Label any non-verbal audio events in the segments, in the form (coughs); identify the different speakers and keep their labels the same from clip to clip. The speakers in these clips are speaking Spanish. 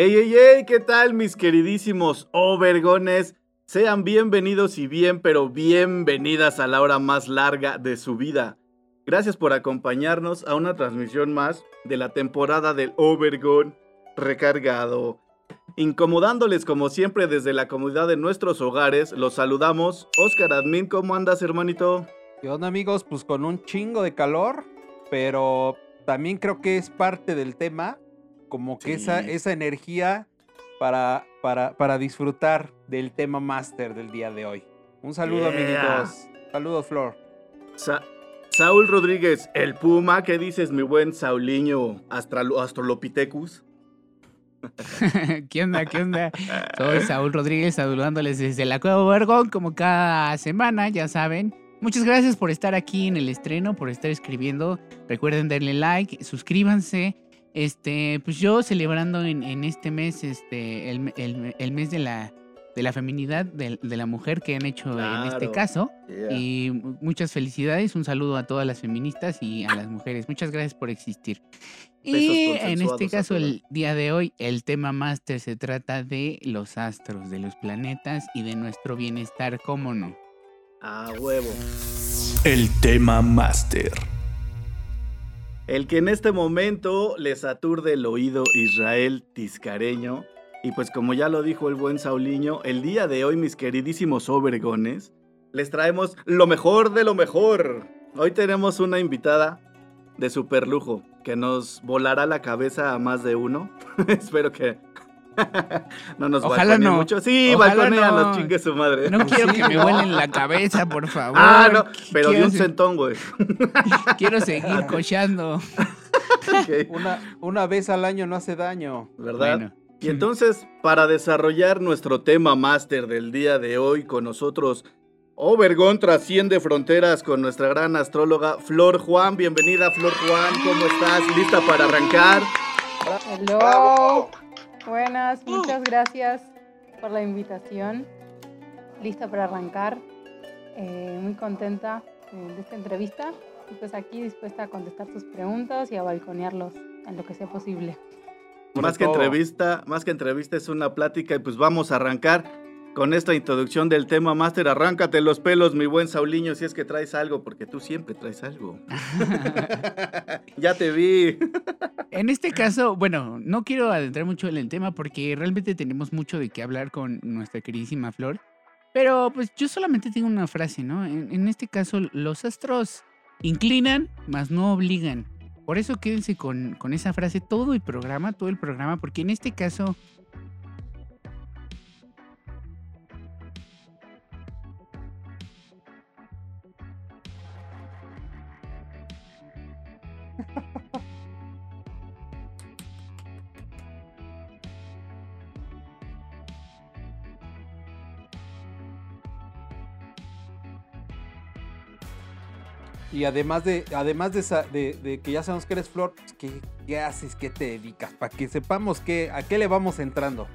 Speaker 1: Ey, ey, ey, ¿qué tal mis queridísimos overgones? Sean bienvenidos y bien, pero bienvenidas a la hora más larga de su vida. Gracias por acompañarnos a una transmisión más de la temporada del Overgon recargado. Incomodándoles como siempre desde la comodidad de nuestros hogares, los saludamos. Oscar Admin, ¿cómo andas, hermanito?
Speaker 2: ¿Qué onda amigos? Pues con un chingo de calor, pero también creo que es parte del tema, como que esa,
Speaker 1: Sí.
Speaker 2: esa energía para, para, para disfrutar del tema máster del día de hoy. Un saludo
Speaker 1: Yeah.
Speaker 2: amiguitos. Saludos Flor.
Speaker 1: Sa- Saúl Rodríguez, el Puma, ¿qué dices, mi buen Sauliño Astrolopithecus? (laughs)
Speaker 3: ¿Qué onda? ¿Qué onda? (laughs) Soy Saúl Rodríguez saludándoles desde la Cueva Obergón como cada semana, ya saben. Muchas gracias por estar aquí en el estreno, por estar escribiendo. Recuerden darle like, suscríbanse. Este, pues yo celebrando en, en este mes, este, el, el- el mes de la, de la feminidad de, de la mujer que han hecho en este caso.
Speaker 1: Yeah.
Speaker 3: Y mu- muchas felicidades, un saludo a todas las feministas y a las mujeres. Muchas gracias por existir. Y en este caso, el día de hoy, el tema máster se trata de los astros, de los planetas y de nuestro bienestar, ¿cómo no?
Speaker 1: A huevo.
Speaker 4: El tema máster.
Speaker 1: El que en este momento les aturde el oído Israel Tiscareño. Y pues como ya lo dijo el buen Sauliño, el día de hoy, mis queridísimos Obergones, les traemos lo mejor de lo mejor. Hoy tenemos una invitada de super lujo que nos volará la cabeza a más de uno. (laughs) Espero que no nos
Speaker 3: Ojalá no.
Speaker 1: mucho. Sí,
Speaker 3: Ojalá
Speaker 1: balconeanos,
Speaker 3: no.
Speaker 1: chingue su madre.
Speaker 3: No quiero
Speaker 2: Sí,
Speaker 3: que me vuelen la cabeza, por favor.
Speaker 1: Ah, no, pero de un
Speaker 3: se-
Speaker 1: centón, güey. (laughs)
Speaker 3: quiero seguir (laughs) cochando.
Speaker 1: Ok,
Speaker 2: Una, una vez al año no hace daño.
Speaker 1: ¿Verdad?
Speaker 3: Bueno.
Speaker 1: Y entonces, para desarrollar nuestro tema máster del día de hoy con nosotros, Obergón trasciende fronteras con nuestra gran astróloga Flor Juan. Bienvenida, Flor Juan. ¿Cómo estás? ¿Lista para arrancar?
Speaker 5: Hello. Buenas, muchas gracias por la invitación. Lista para arrancar. Eh, muy contenta eh, de esta entrevista. Y pues aquí dispuesta a contestar tus preguntas y a balconearlos en lo que sea posible.
Speaker 1: Más que entrevista, más que entrevista es una plática y pues vamos a arrancar con esta introducción del tema máster. Arráncate los pelos, mi buen Sauliño, si es que traes algo, porque tú siempre traes algo. (laughs) ya te vi.
Speaker 3: En este caso, bueno, no quiero adentrar mucho en el tema porque realmente tenemos mucho de qué hablar con nuestra queridísima Flor. Pero pues yo solamente tengo una frase, ¿no? En, en este caso, los astros inclinan, mas no obligan. Por eso quédense con, con esa frase todo el programa, todo el programa, porque en este caso
Speaker 2: Y además de, además de, esa- de- que ya sabemos que eres Flor, pues, ¿qué, qué haces? ¿Qué te dedicas? Para que sepamos que, a qué le vamos entrando.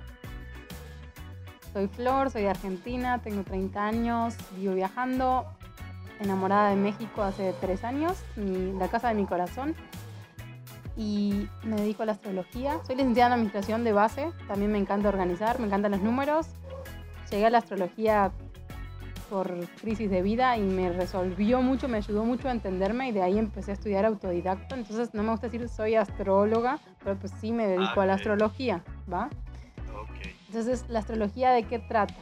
Speaker 5: Soy Flor, soy de Argentina, tengo 30 años, vivo viajando, enamorada de México hace 3 años, la casa de mi corazón. Y me dedico a la astrología. Soy licenciada en administración de base, también me encanta organizar, me encantan los números. Llegué a la astrología por crisis de vida y me resolvió mucho, me ayudó mucho a entenderme y de ahí empecé a estudiar autodidacta. Entonces no me gusta decir soy astróloga, pero pues sí me dedico a la
Speaker 1: ok.
Speaker 5: astrología, ¿va? Entonces, ¿la astrología de qué trata?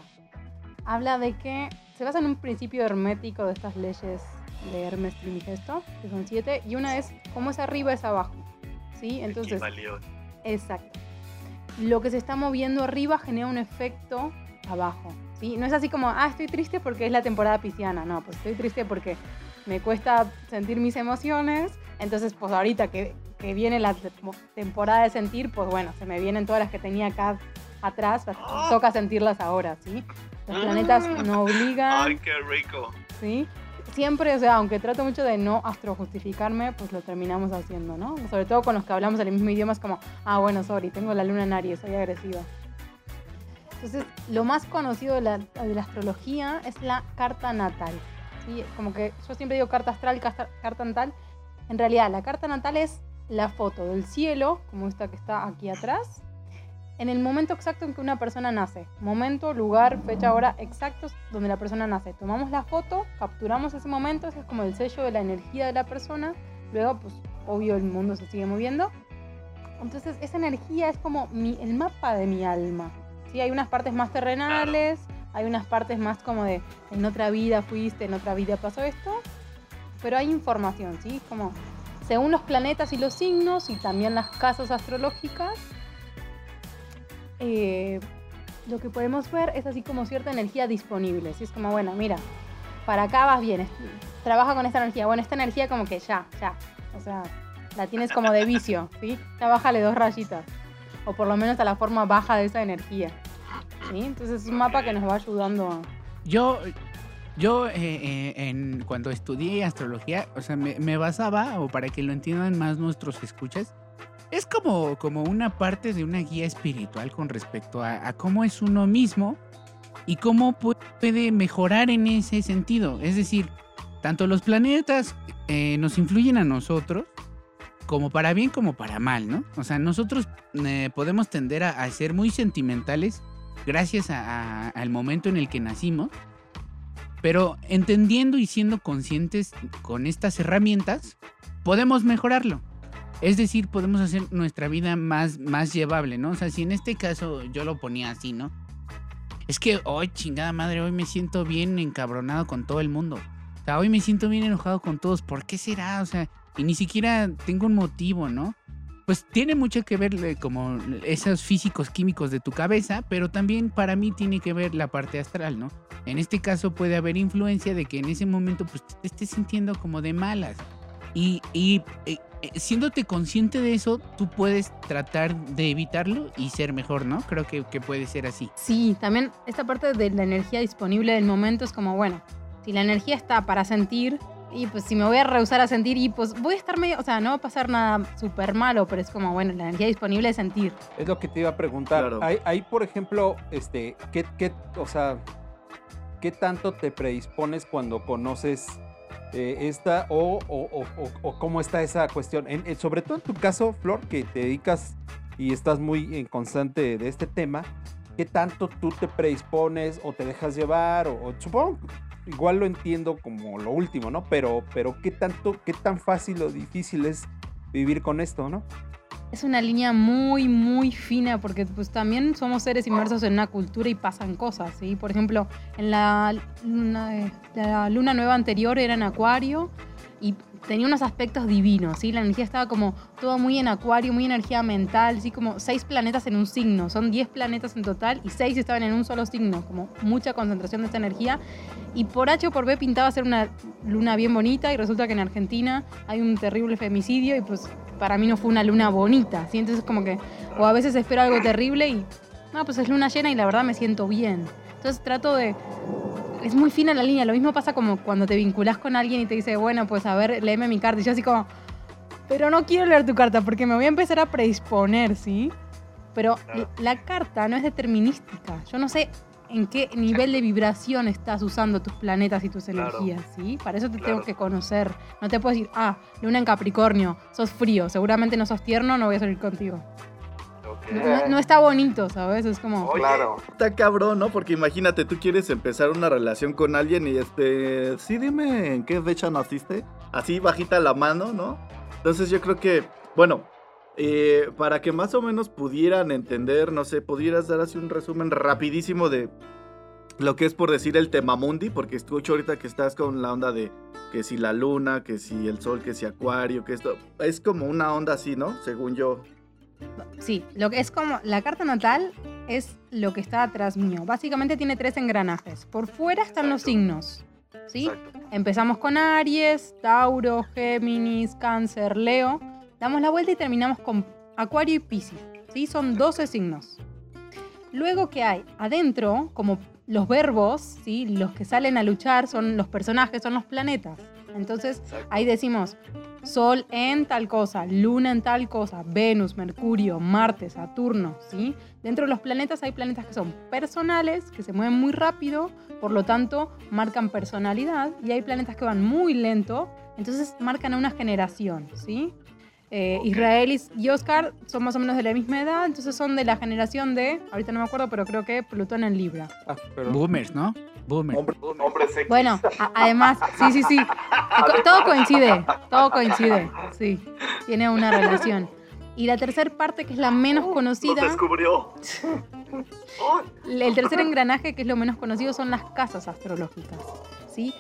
Speaker 5: Habla de que se basa en un principio hermético de estas leyes de Hermes Trimigesto, que son siete, y una es cómo es arriba es abajo. ¿Sí? Entonces, exacto. Lo que se está moviendo arriba genera un efecto abajo. ¿sí? No es así como, ah, estoy triste porque es la temporada pisciana. No, pues estoy triste porque me cuesta sentir mis emociones. Entonces, pues ahorita que, que viene la te- temporada de sentir, pues bueno, se me vienen todas las que tenía acá atrás, toca sentirlas ahora, ¿sí? Los planetas no obligan,
Speaker 1: qué rico.
Speaker 5: ¿sí? Siempre, o sea, aunque trato mucho de no astrojustificarme, pues lo terminamos haciendo, ¿no? Sobre todo con los que hablamos el mismo idioma, es como, ah, bueno, sorry, tengo la luna en Aries, soy agresiva. Entonces, lo más conocido de la, de la astrología es la carta natal. ¿sí? Como que yo siempre digo carta astral, carta, carta natal. En realidad, la carta natal es la foto del cielo, como esta que está aquí atrás, en el momento exacto en que una persona nace. Momento, lugar, fecha, hora exactos donde la persona nace. Tomamos la foto, capturamos ese momento, ese es como el sello de la energía de la persona. Luego, pues, obvio, el mundo se sigue moviendo. Entonces, esa energía es como mi- el mapa de mi alma. ¿Sí? Hay unas partes más terrenales, hay unas partes más como de en otra vida fuiste, en otra vida pasó esto. Pero hay información, ¿sí? Como según los planetas y los signos y también las casas astrológicas, eh, lo que podemos ver es así como cierta energía disponible. ¿sí? Es como, bueno, mira, para acá vas bien, trabaja con esta energía. Bueno, esta energía como que ya, ya. O sea, la tienes como de vicio, ¿sí? Ya bájale dos rayitas. O por lo menos a la forma baja de esa energía. ¿sí? Entonces es un mapa que nos va ayudando a...
Speaker 3: Yo, yo eh, eh, en, cuando estudié astrología, o sea, me, me basaba, o para que lo entiendan más nuestros escuchas, es como, como una parte de una guía espiritual con respecto a, a cómo es uno mismo y cómo pu- puede mejorar en ese sentido. Es decir, tanto los planetas eh, nos influyen a nosotros, como para bien como para mal, ¿no? O sea, nosotros eh, podemos tender a, ser muy sentimentales gracias a- a- al momento en el que nacimos, pero entendiendo y siendo conscientes con estas herramientas, podemos mejorarlo. Es decir, podemos hacer nuestra vida más, más llevable, ¿no? O sea, si en este caso yo lo ponía así, ¿no? Es que hoy, chingada madre, hoy me siento bien encabronado con todo el mundo. O sea, hoy me siento bien enojado con todos. ¿Por qué será? O sea, y ni siquiera tengo un motivo, ¿no? Pues tiene mucho que ver eh, como esos físicos químicos de tu cabeza, pero también para mí tiene que ver la parte astral, ¿no? En este caso puede haber influencia de que en ese momento pues te estés sintiendo como de malas. Y, y, eh, eh, siéndote consciente de eso, tú puedes tratar de evitarlo y ser mejor, ¿no? Creo que, que puede ser así.
Speaker 5: Sí, también esta parte de la energía disponible del momento es como, bueno, si la energía está para sentir, y pues si me voy a rehusar a sentir, y pues voy a estar medio, o sea, no va a pasar nada súper malo, pero es como, bueno, la energía disponible es sentir.
Speaker 2: Es lo que te iba a preguntar.
Speaker 1: Claro.
Speaker 2: Hay, hay, por ejemplo, este, ¿qué, qué, o sea, ¿qué tanto te predispones cuando conoces eh, esta o, o- o- o- o cómo está esa cuestión? En- en- sobre todo en tu caso, Flor, que te dedicas y estás muy en constante de este tema, ¿qué tanto tú te predispones o te dejas llevar? O, o supongo, igual lo entiendo como lo último, ¿no? Pero, pero ¿qué tanto, qué tan fácil o difícil es vivir con esto, ¿no?
Speaker 5: Es una línea muy, muy fina porque pues también somos seres inmersos en una cultura y pasan cosas, ¿sí? Por ejemplo, en la luna, eh, luna nueva anterior era en Acuario y tenía unos aspectos divinos, ¿sí? La energía estaba como todo muy en Acuario, muy energía mental, ¿sí? Como seis planetas en un signo, son 10 planetas en total y seis estaban en un solo signo, como mucha concentración de esta energía. Y por H o por B pintaba ser una luna bien bonita y resulta que en Argentina hay un terrible femicidio y pues para mí no fue una luna bonita, ¿sí? Entonces como que, o a veces espero algo terrible y, no, pues es luna llena y la verdad me siento bien. Entonces trato de, es muy fina la línea, lo mismo pasa como cuando te vinculás con alguien y te dice, bueno, pues a ver, léeme mi carta y yo así como, pero no quiero leer tu carta porque me voy a empezar a predisponer, ¿sí? Pero la carta no es determinística, yo no sé en qué nivel de vibración estás usando tus planetas y tus
Speaker 1: Claro.
Speaker 5: energías, ¿sí? Para eso te
Speaker 1: Claro.
Speaker 5: tengo que conocer. No te puedo decir, ah, luna en Capricornio, sos frío, seguramente no sos tierno, no voy a salir contigo. No, está bonito, ¿sabes? Es como...
Speaker 1: Claro. Está cabrón, ¿no? Porque imagínate, tú quieres empezar una relación con alguien y este. Sí, dime en qué fecha naciste. Así bajita la mano, ¿no? Entonces yo creo que, bueno, eh, para que más o menos pudieran entender, no sé, pudieras dar así un resumen rapidísimo de lo que es por decir el temamundi, porque escucho ahorita que estás con la onda de que si la luna, que si el sol, que si acuario, que esto. Es como una onda así, ¿no? Según yo.
Speaker 5: Sí, lo que es como la carta natal es lo que está atrás mío. Básicamente tiene tres engranajes. Por fuera están los signos. ¿Sí? Empezamos con Aries, Tauro, Géminis, Cáncer, Leo. Damos la vuelta y terminamos con Acuario y Piscis. ¿Sí? Son 12 signos. Luego, ¿qué hay? Adentro, como los verbos, ¿sí? los que salen a luchar son los personajes, son los planetas. Entonces, ahí decimos Sol en tal cosa, Luna en tal cosa, Venus, Mercurio, Marte, Saturno, ¿sí? Dentro de los planetas hay planetas que son personales, que se mueven muy rápido, por lo tanto marcan personalidad, y hay planetas que van muy lento, entonces marcan a una generación, ¿sí? Eh, Israel y- Oscar son más o menos de la misma edad, entonces son de la generación de, ahorita no me acuerdo, pero creo que Plutón en Libra.
Speaker 2: Ah, pero-
Speaker 3: Boomers, ¿no? Boomers.
Speaker 1: Hombre, hombre.
Speaker 5: Bueno, a- además, sí, sí, sí. (laughs) Todo coincide, todo coincide, sí. Tiene una relación. Y la tercera parte, que es la menos conocida,
Speaker 1: descubrió. (laughs)
Speaker 5: el tercer engranaje, que es lo menos conocido, son las casas astrológicas, ¿sí?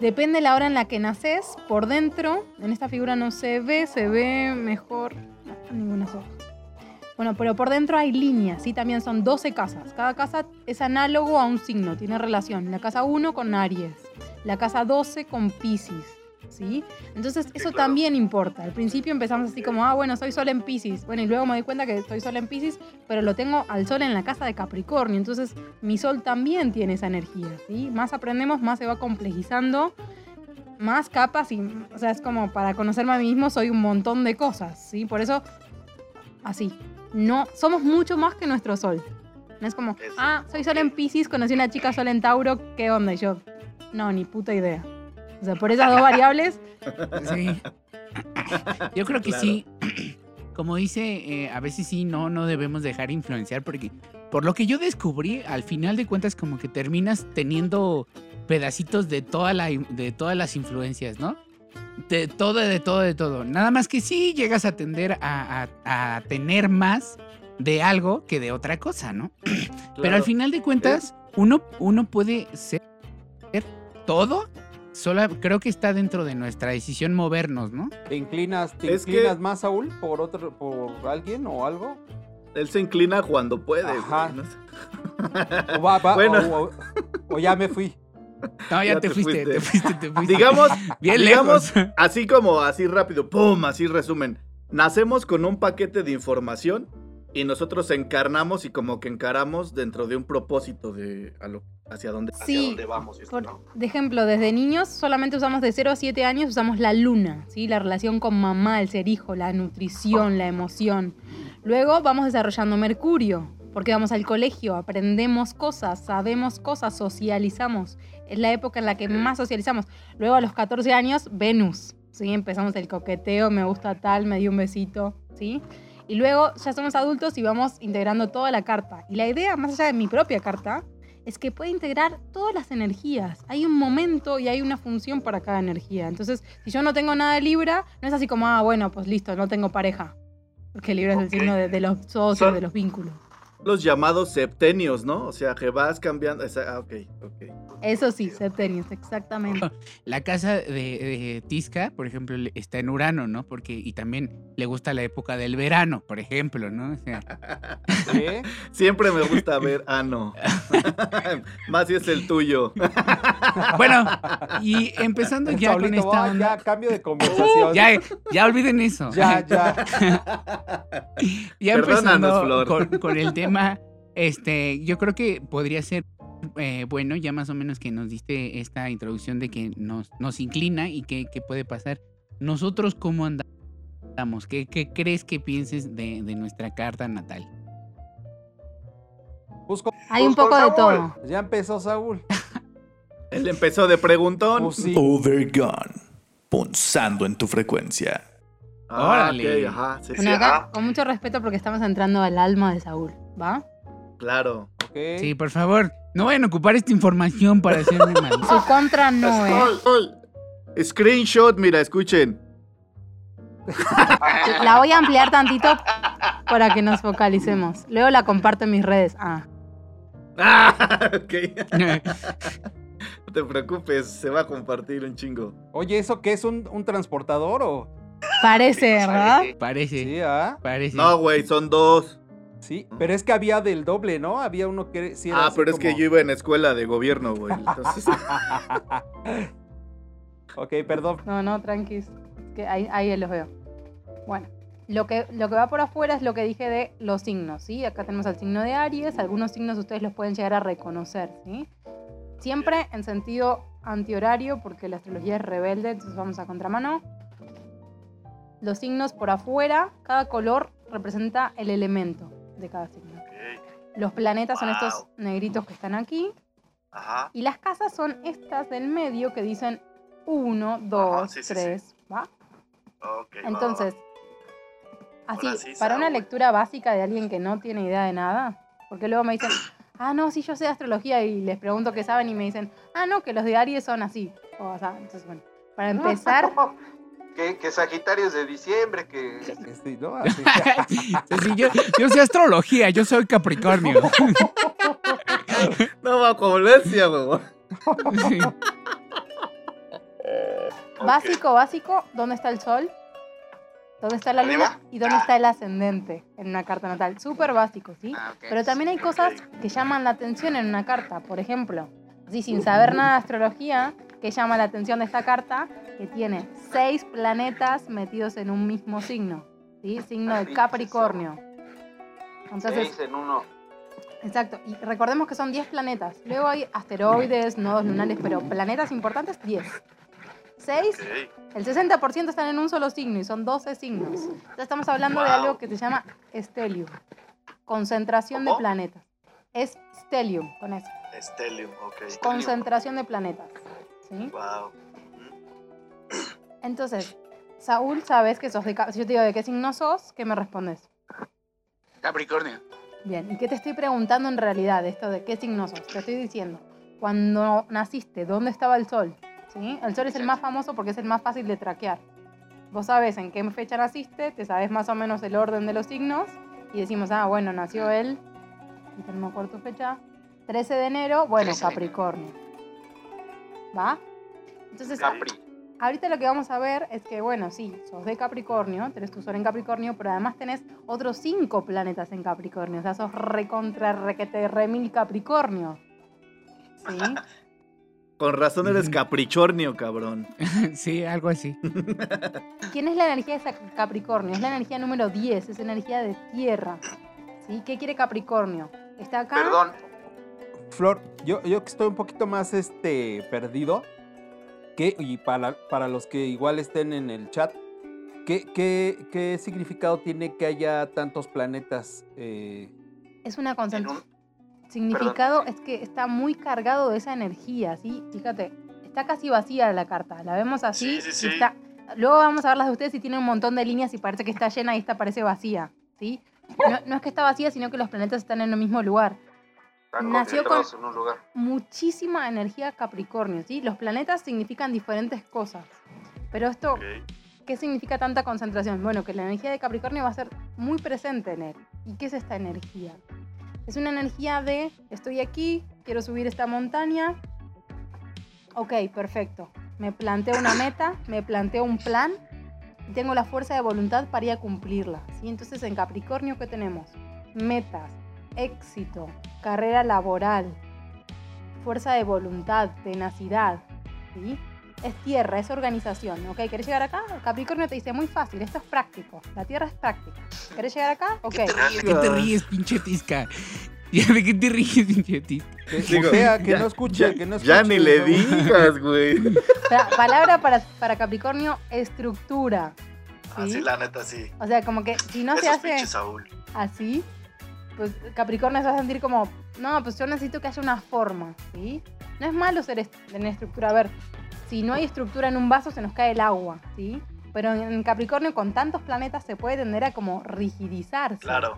Speaker 5: Depende la hora en la que naces, por dentro, en esta figura no se ve, se ve mejor, no, ninguna sola. Bueno, pero por dentro hay líneas, ¿sí? También son 12 casas. Cada casa es análogo a un signo, tiene relación. La casa 1 con Aries, la casa 12 con Pisces, ¿sí? Entonces eso también importa. Al principio empezamos así como, ah, bueno, soy sol en Pisces. Bueno, y luego me doy cuenta que soy sol en Pisces, pero lo tengo al sol en la casa de Capricornio. Entonces mi sol también tiene esa energía, ¿sí? Más aprendemos, más se va complejizando, más capas y, o sea, es como para conocerme a mí mismo soy un montón de cosas, ¿sí? Por eso, así. No, somos mucho más que nuestro sol. No es como, ah, soy sol en Pisces, conocí una chica sol en Tauro, ¿qué onda? Y yo, no, ni puta idea. O sea, por esas dos variables,
Speaker 3: Sí. Yo creo que
Speaker 1: Claro.
Speaker 3: sí. (clears throat) Como dice, eh, a veces sí, no, no debemos dejar influenciar porque por lo que yo descubrí, al final de cuentas como que terminas teniendo pedacitos de, toda la, de todas las influencias, ¿no? De todo, de todo, de todo. Nada más que sí llegas a tender a, a- a tener más de algo que de otra cosa, ¿no? (clears throat) Pero al final de cuentas, uno, uno puede ser todo. Solo creo que está dentro de nuestra decisión movernos, ¿no?
Speaker 2: ¿Te inclinas, te
Speaker 1: Es que-
Speaker 2: inclinas más, Saúl, por otro, por alguien o algo?
Speaker 1: Él se inclina cuando puede.
Speaker 2: Ajá.
Speaker 1: no.
Speaker 2: O, va- va-
Speaker 1: Bueno.
Speaker 2: o- o- o ya me fui.
Speaker 3: No, ya,
Speaker 1: Ya
Speaker 3: te,
Speaker 1: te
Speaker 3: fuiste,
Speaker 1: fuiste.
Speaker 3: te fuiste, te fuiste.
Speaker 1: Digamos, (laughs)
Speaker 3: bien
Speaker 1: digamos,
Speaker 3: lejos. (laughs)
Speaker 1: así como así rápido, pum, así resumen. Nacemos con un paquete de información y nosotros encarnamos y como que encaramos dentro de un propósito de a lo- hacia dónde, hacia
Speaker 5: Sí,
Speaker 1: dónde vamos. esto,
Speaker 5: por,
Speaker 1: ¿no?
Speaker 5: de ejemplo, desde niños solamente usamos de 0 a 7 años, usamos la luna, ¿sí? La relación con mamá, el ser hijo, la nutrición, la emoción. Luego vamos desarrollando Mercurio, porque vamos al colegio, aprendemos cosas, sabemos cosas, socializamos. Es la época en la que más socializamos. Luego a los 14 años, Venus, ¿sí? Empezamos el coqueteo, me gusta tal, me dio un besito, ¿sí? Y luego ya somos adultos y vamos integrando toda la carta. Y la idea, más allá de mi propia carta, es que puede integrar todas las energías. Hay un momento y hay una función para cada energía. Entonces, si yo no tengo nada de Libra, no es así como, ah, bueno, pues listo, no tengo pareja. Porque Libra es el signo de, de los socios,
Speaker 1: Son-
Speaker 5: de los vínculos.
Speaker 1: Los llamados septenios, ¿no? O sea, que vas cambiando. esa- ah, ok, ok.
Speaker 5: Eso sí, septenios, exactamente. (laughs)
Speaker 3: La casa de, de Tisca, por ejemplo, está en Urano, ¿no? Porque, y también le gusta la época del verano, por ejemplo, ¿no? O sea, (laughs)
Speaker 2: ¿Sí?
Speaker 1: Siempre me gusta ver (laughs) ano. Más si es el tuyo.
Speaker 3: bueno, y empezando ya con
Speaker 2: Saulito,
Speaker 3: esta
Speaker 2: ah,
Speaker 3: onda.
Speaker 2: ya, cambio de conversación.
Speaker 3: Ya, ya olviden eso.
Speaker 2: ya, ya.
Speaker 3: ya empezando
Speaker 1: Flor.
Speaker 3: con, con el tema, este, yo creo que podría ser eh, bueno, ya más o menos que nos diste esta introducción de que nos, nos inclina y qué, qué puede pasar. Nosotros, ¿cómo andamos? ¿Qué, qué crees que pienses de, de nuestra carta natal?
Speaker 2: Busco-
Speaker 5: Hay un poco de todo.
Speaker 2: ya empezó Saúl. (laughs)
Speaker 1: Él empezó de preguntón.
Speaker 2: Pues sí.
Speaker 4: Overgone. Punzando en tu frecuencia.
Speaker 1: Ah,
Speaker 3: Órale.
Speaker 1: ajá, sí, sí,
Speaker 5: Bueno, acá, con mucho respeto porque estamos entrando al alma de Saúl, ¿va?
Speaker 1: claro.
Speaker 2: Ok.
Speaker 3: Sí, por favor, no vayan a ocupar esta información para hacerme mal. (laughs)
Speaker 5: Su contra no, ¿eh?
Speaker 1: Ay, ay. Screenshot, mira, escuchen. (laughs)
Speaker 5: La voy a ampliar tantito para que nos focalicemos. Luego la comparto en mis redes. Ah.
Speaker 1: Ah, (laughs) ok. No te preocupes, se va a compartir un chingo.
Speaker 2: Oye, ¿eso qué es un, un transportador o...?
Speaker 5: Parece, ¿verdad?
Speaker 3: Parece,
Speaker 2: Sí, ¿ah?
Speaker 3: parece.
Speaker 1: No, güey, son dos.
Speaker 2: Sí, pero es que había del doble, ¿no? Había uno que sí era
Speaker 1: Ah,
Speaker 2: así
Speaker 1: pero es que yo iba en escuela de gobierno, güey. Entonces, (laughs)
Speaker 2: ok, perdón.
Speaker 5: No, no, tranquis. Es que ahí, ahí los veo. Bueno, Lo que, lo que va por afuera es lo que dije de los signos, ¿sí? Acá tenemos el signo de Aries, algunos signos ustedes los pueden llegar a reconocer, ¿sí? Siempre en sentido antihorario, porque la astrología es rebelde, entonces vamos a contramano. Los signos por afuera, cada color representa el elemento de cada signo.
Speaker 1: Ok.
Speaker 5: Los planetas son estos
Speaker 1: Wow.
Speaker 5: negritos que están aquí.
Speaker 1: Ajá.
Speaker 5: Y las casas son estas del medio que dicen 1, 2,
Speaker 1: sí, sí,
Speaker 5: 3, ¿va?
Speaker 1: Ok. va, va,
Speaker 5: Entonces, así,
Speaker 1: sí,
Speaker 5: para una lectura básica de alguien que no tiene idea de nada, porque luego me dicen, (clears throat) ah, no, sí, yo sé astrología y les pregunto qué saben y me dicen, ah, no, que los de Aries son así. O sea, entonces, bueno, para empezar,
Speaker 6: que, que Sagitario es de diciembre, que
Speaker 2: sí, ¿no? Así. (laughs)
Speaker 3: Sí, yo, yo sé astrología, yo soy Capricornio.
Speaker 1: No va como lo decía, huevón.
Speaker 3: Sí.
Speaker 5: básico, básico, ¿dónde está el sol? ¿Dónde está la luna? ¿Y dónde está el ascendente en una carta natal? Súper básico, ¿sí?
Speaker 6: Ah, ok.
Speaker 5: Pero también hay cosas que llaman la atención en una carta. Por ejemplo, así sin saber nada de astrología, que llama la atención de esta carta, que tiene seis planetas metidos en un mismo signo. ¿sí? Signo de Capricornio. Entonces,
Speaker 6: seis en uno.
Speaker 5: exacto. Y recordemos que son 10 planetas. Luego hay asteroides, nodos lunares, pero planetas importantes, 10. 6
Speaker 1: Ok.
Speaker 5: el 60% están en un solo signo y son 12 signos. Entonces estamos hablando de
Speaker 1: Wow.
Speaker 5: algo que se llama stellium, concentración de
Speaker 1: ¿Cómo?
Speaker 5: planetas. Es stellium, con eso.
Speaker 1: Stellium, ok.
Speaker 5: Concentración de planetas. ¿sí?
Speaker 1: Wow.
Speaker 5: Entonces, Saúl, sabes que sos de... Si yo te digo de qué signo sos, ¿qué me respondes?
Speaker 6: Capricornio.
Speaker 5: Bien, ¿y qué te estoy preguntando en realidad esto de qué signo sos? Te estoy diciendo, cuando naciste, ¿dónde estaba el sol? ¿Sí? El sol es el más famoso porque es el más fácil de traquear. Vos sabés en qué fecha naciste, te sabes más o menos el orden de los signos y decimos, ah, bueno, nació él, no me acuerdo tu fecha, 13 de enero, bueno,
Speaker 6: 13 de enero.
Speaker 5: Capricornio. ¿Va? Entonces,
Speaker 6: Capri.
Speaker 5: Ahorita lo que vamos a ver es que, bueno, sí, sos de Capricornio, tenés tu sol en Capricornio, pero además tenés otros cinco planetas en Capricornio. O sea, sos recontra requete remil Capricornio. ¿Sí? (laughs)
Speaker 1: Con razón eres caprichornio, cabrón. (laughs)
Speaker 3: Sí, algo así. (laughs)
Speaker 5: ¿Quién es la energía de Capricornio? Es la energía número 10, es energía de tierra. ¿Sí? ¿Qué quiere Capricornio? Está acá.
Speaker 6: Perdón.
Speaker 2: Flor, yo, yo que estoy un poquito más este perdido, que, y para, para los que igual estén en el chat, ¿qué, qué, qué significado tiene que haya tantos planetas? eh,
Speaker 5: Es una
Speaker 6: En
Speaker 5: concentración.
Speaker 6: un-
Speaker 5: Significado
Speaker 6: Perdón.
Speaker 5: es que está muy cargado de esa energía, ¿sí? Fíjate, está casi vacía la carta. La vemos así.
Speaker 1: Sí, sí,
Speaker 5: y
Speaker 1: sí.
Speaker 5: está- Luego vamos a ver las de ustedes y tiene un montón de líneas y parece que está llena y esta parece vacía, ¿sí? No, no es que está vacía, sino que los planetas están en el mismo lugar.
Speaker 6: Están
Speaker 5: Nació
Speaker 6: concentrados en un lugar.
Speaker 5: Muchísima energía Capricornio, ¿sí? Los planetas significan diferentes cosas. Pero esto. ¿qué significa tanta concentración? Bueno, que la energía de Capricornio va a ser muy presente en él. ¿Y qué es esta energía? Es una energía de, estoy aquí, quiero subir esta montaña. Ok, perfecto. Me planteo una meta, me planteo un plan y tengo la fuerza de voluntad para ir a cumplirla. ¿sí? Entonces en Capricornio, ¿qué tenemos? Metas, éxito, carrera laboral, fuerza de voluntad, tenacidad. ¿sí? Es tierra, es organización. ¿Ok? ¿Querés llegar acá? Capricornio te dice muy fácil, esto es práctico. La tierra es práctica. ¿Querés llegar acá? Ok.
Speaker 3: ¿De qué te ríes, pinche tisca? (laughs) ¿Ya de qué te ríes, pinche tisca?
Speaker 2: que,
Speaker 1: Digo,
Speaker 2: o sea, que
Speaker 1: ya-
Speaker 2: no escuche,
Speaker 1: ya-
Speaker 2: que no escuche.
Speaker 1: Ya ni le digas, güey. (laughs)
Speaker 5: Pa- palabra para, para Capricornio, estructura. ¿sí?
Speaker 1: Así, la neta, sí.
Speaker 5: O sea, como que si no se hace
Speaker 1: pinches Saúl.
Speaker 5: así, pues Capricornio se va a sentir como, no, pues yo necesito que haya una forma, ¿sí? No es malo ser est- tener estructura. A ver, si no hay estructura en un vaso, se nos cae el agua, ¿sí? Pero en en Capricornio, con tantos planetas, se puede tender a como rigidizarse.
Speaker 1: Claro.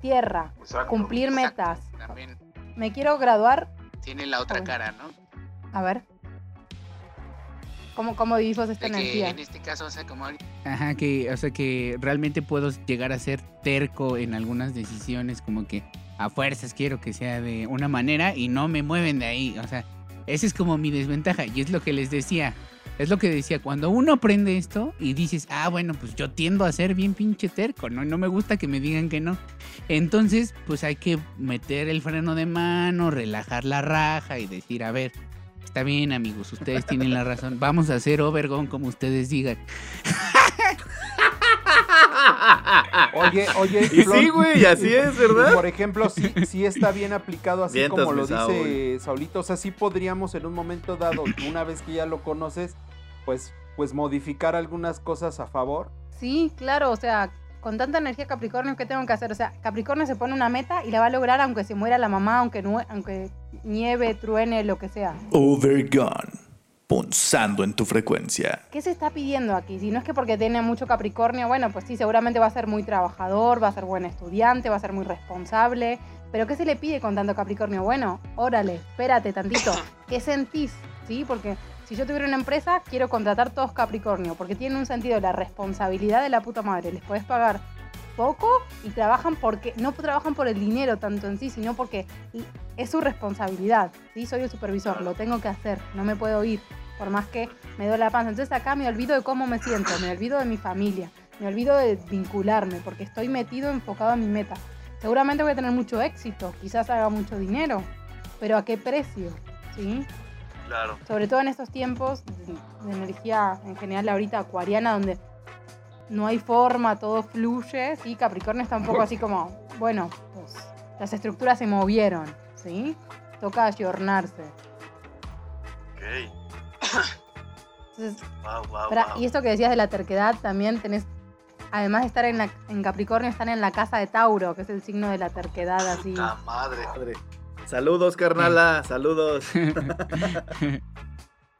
Speaker 5: Tierra,
Speaker 6: Exacto.
Speaker 5: cumplir metas.
Speaker 7: También
Speaker 5: Me quiero graduar,
Speaker 7: tiene la otra cara, ¿no?
Speaker 5: a ver. ¿Cómo, cómo vivís vos esta
Speaker 7: De que
Speaker 5: energía?
Speaker 7: en este caso, o sea, como
Speaker 3: Ajá, que, o sea, que realmente puedo llegar a ser terco en algunas decisiones, como que a fuerzas quiero que sea de una manera y no me mueven de ahí. O sea, esa es como mi desventaja y es lo que les decía. Es lo que decía, cuando uno aprende esto y dices, ah, bueno, pues yo tiendo a ser bien pinche terco, ¿no? No me gusta que me digan que no. Entonces, pues hay que meter el freno de mano, relajar la raja y decir, a ver, está bien amigos, ustedes tienen la razón, vamos a hacer overgone como ustedes digan.
Speaker 2: Oye, oye,
Speaker 1: Y sí, güey, así es, ¿verdad?
Speaker 2: Por ejemplo, sí, sí está bien aplicado así
Speaker 1: Vientos,
Speaker 2: como lo dice Saulito. O sea, sí podríamos en un momento dado, una vez que ya lo conoces, pues, pues modificar algunas cosas a favor.
Speaker 5: Sí, claro, o sea, con tanta energía Capricornio, ¿qué tengo que hacer? O sea, Capricornio se pone una meta y la va a lograr aunque se muera la mamá, aunque, nieve, truene, lo que sea.
Speaker 4: Overgone. Punzando en tu frecuencia.
Speaker 5: ¿Qué se está pidiendo aquí? Si no es que porque tiene mucho Capricornio, bueno, pues sí, seguramente va a ser muy trabajador, va a ser buen estudiante, va a ser muy responsable. Pero ¿qué se le pide con tanto Capricornio? Bueno, órale, espérate tantito. ¿Qué sentís? ¿Sí? Porque si yo tuviera una empresa, quiero contratar todos Capricornio, porque tienen un sentido de la responsabilidad de la puta madre. Les podés pagar poco y trabajan porque no trabajan por el dinero tanto en sí, sino porque es su responsabilidad. ¿sí? Soy el supervisor, lo tengo que hacer, no me puedo ir, por más que me duele la panza. Entonces acá me olvido de cómo me siento, me olvido de mi familia, me olvido de vincularme, porque estoy metido, enfocado en mi meta. Seguramente voy a tener mucho éxito, quizás haga mucho dinero, pero ¿a qué precio? ¿Sí?
Speaker 6: Claro.
Speaker 5: sobre todo en estos tiempos de, de energía en general ahorita acuariana donde no hay forma, todo fluye, ¿sí? Capricornio está un poco así como, bueno, pues las estructuras se movieron, ¿sí? Toca ayornarse.
Speaker 6: Ok.
Speaker 5: Entonces,
Speaker 6: Wow, wow,
Speaker 5: Pará,
Speaker 6: wow.
Speaker 5: y esto que decías de la terquedad, también tenés, además de estar en, la- en Capricornio, están en la casa de Tauro, que es el signo de la terquedad, así.
Speaker 6: Madre.
Speaker 1: Madre. Saludos, carnala, (laughs) saludos.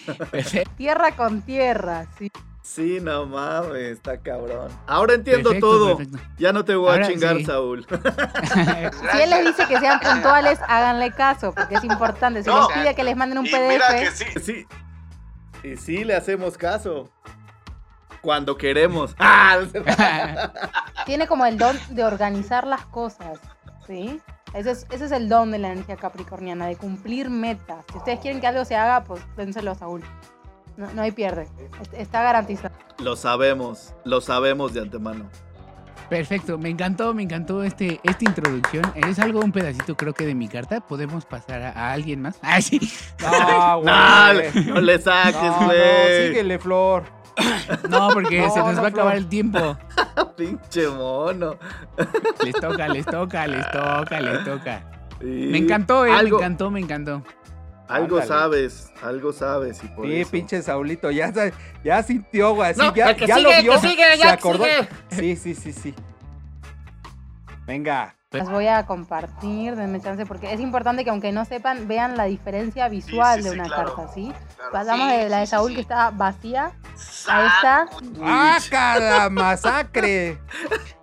Speaker 3: Perfecto. (laughs)
Speaker 5: Tierra con tierra, sí.
Speaker 1: Sí, no mames, está cabrón. Ahora entiendo
Speaker 3: perfecto,
Speaker 1: todo.
Speaker 3: perfecto.
Speaker 1: Ya no te voy a
Speaker 3: Ahora
Speaker 1: chingar,
Speaker 3: sí.
Speaker 1: Saúl. (laughs)
Speaker 5: Si él les dice que sean puntuales, háganle caso, porque es importante. Si
Speaker 6: No.
Speaker 5: les pide que les manden un
Speaker 6: Y mira que
Speaker 5: PDF,
Speaker 6: sí.
Speaker 1: Sí. Y sí le hacemos caso. Cuando queremos. Ah,
Speaker 5: tiene como el don de organizar las cosas, ¿sí? Ese es, ese es el don de la energía capricorniana, de cumplir metas. Si ustedes quieren que algo se haga, pues dénselo a Saúl. No, no hay pierde. Est- Está garantizado.
Speaker 1: Lo sabemos, lo sabemos de antemano.
Speaker 3: Perfecto, me encantó, me encantó este, esta introducción. Es algo, un pedacito creo que de mi carta. ¿Podemos pasar a, a alguien más? (laughs) Ah, sí. (laughs)
Speaker 2: No, güey.
Speaker 1: No, le- no le saques,
Speaker 2: No, no,
Speaker 1: güey.
Speaker 2: síguele, Flor. (coughs)
Speaker 3: No, porque
Speaker 2: No,
Speaker 3: se nos
Speaker 2: no,
Speaker 3: va a acabar el tiempo. (laughs)
Speaker 1: Pinche mono.
Speaker 3: Les toca, les toca, les toca, les toca.
Speaker 1: Sí.
Speaker 3: Me encantó, eh,
Speaker 1: Algo,
Speaker 3: me encantó, me encantó.
Speaker 1: algo
Speaker 2: Ándale.
Speaker 1: sabes, algo sabes. Y por
Speaker 2: Sí,
Speaker 1: eso.
Speaker 2: pinche Saulito, ya, ya sintió, güey.
Speaker 3: No,
Speaker 2: ya,
Speaker 3: que
Speaker 2: ya
Speaker 3: sigue,
Speaker 2: lo
Speaker 3: que
Speaker 2: vio. se acordó.
Speaker 3: sigue.
Speaker 2: Sí, sí, sí, sí. Venga.
Speaker 5: Las voy a compartir, denme chance, porque es importante que aunque no sepan, vean la diferencia visual
Speaker 6: sí,
Speaker 5: de
Speaker 6: sí,
Speaker 5: una
Speaker 6: claro.
Speaker 5: carta, ¿sí?
Speaker 6: Claro.
Speaker 5: Pasamos
Speaker 7: Sí,
Speaker 5: de la de
Speaker 7: sí, sí,
Speaker 5: Saúl
Speaker 7: sí.
Speaker 5: que está vacía a esta.
Speaker 2: ¡Ah, cada masacre!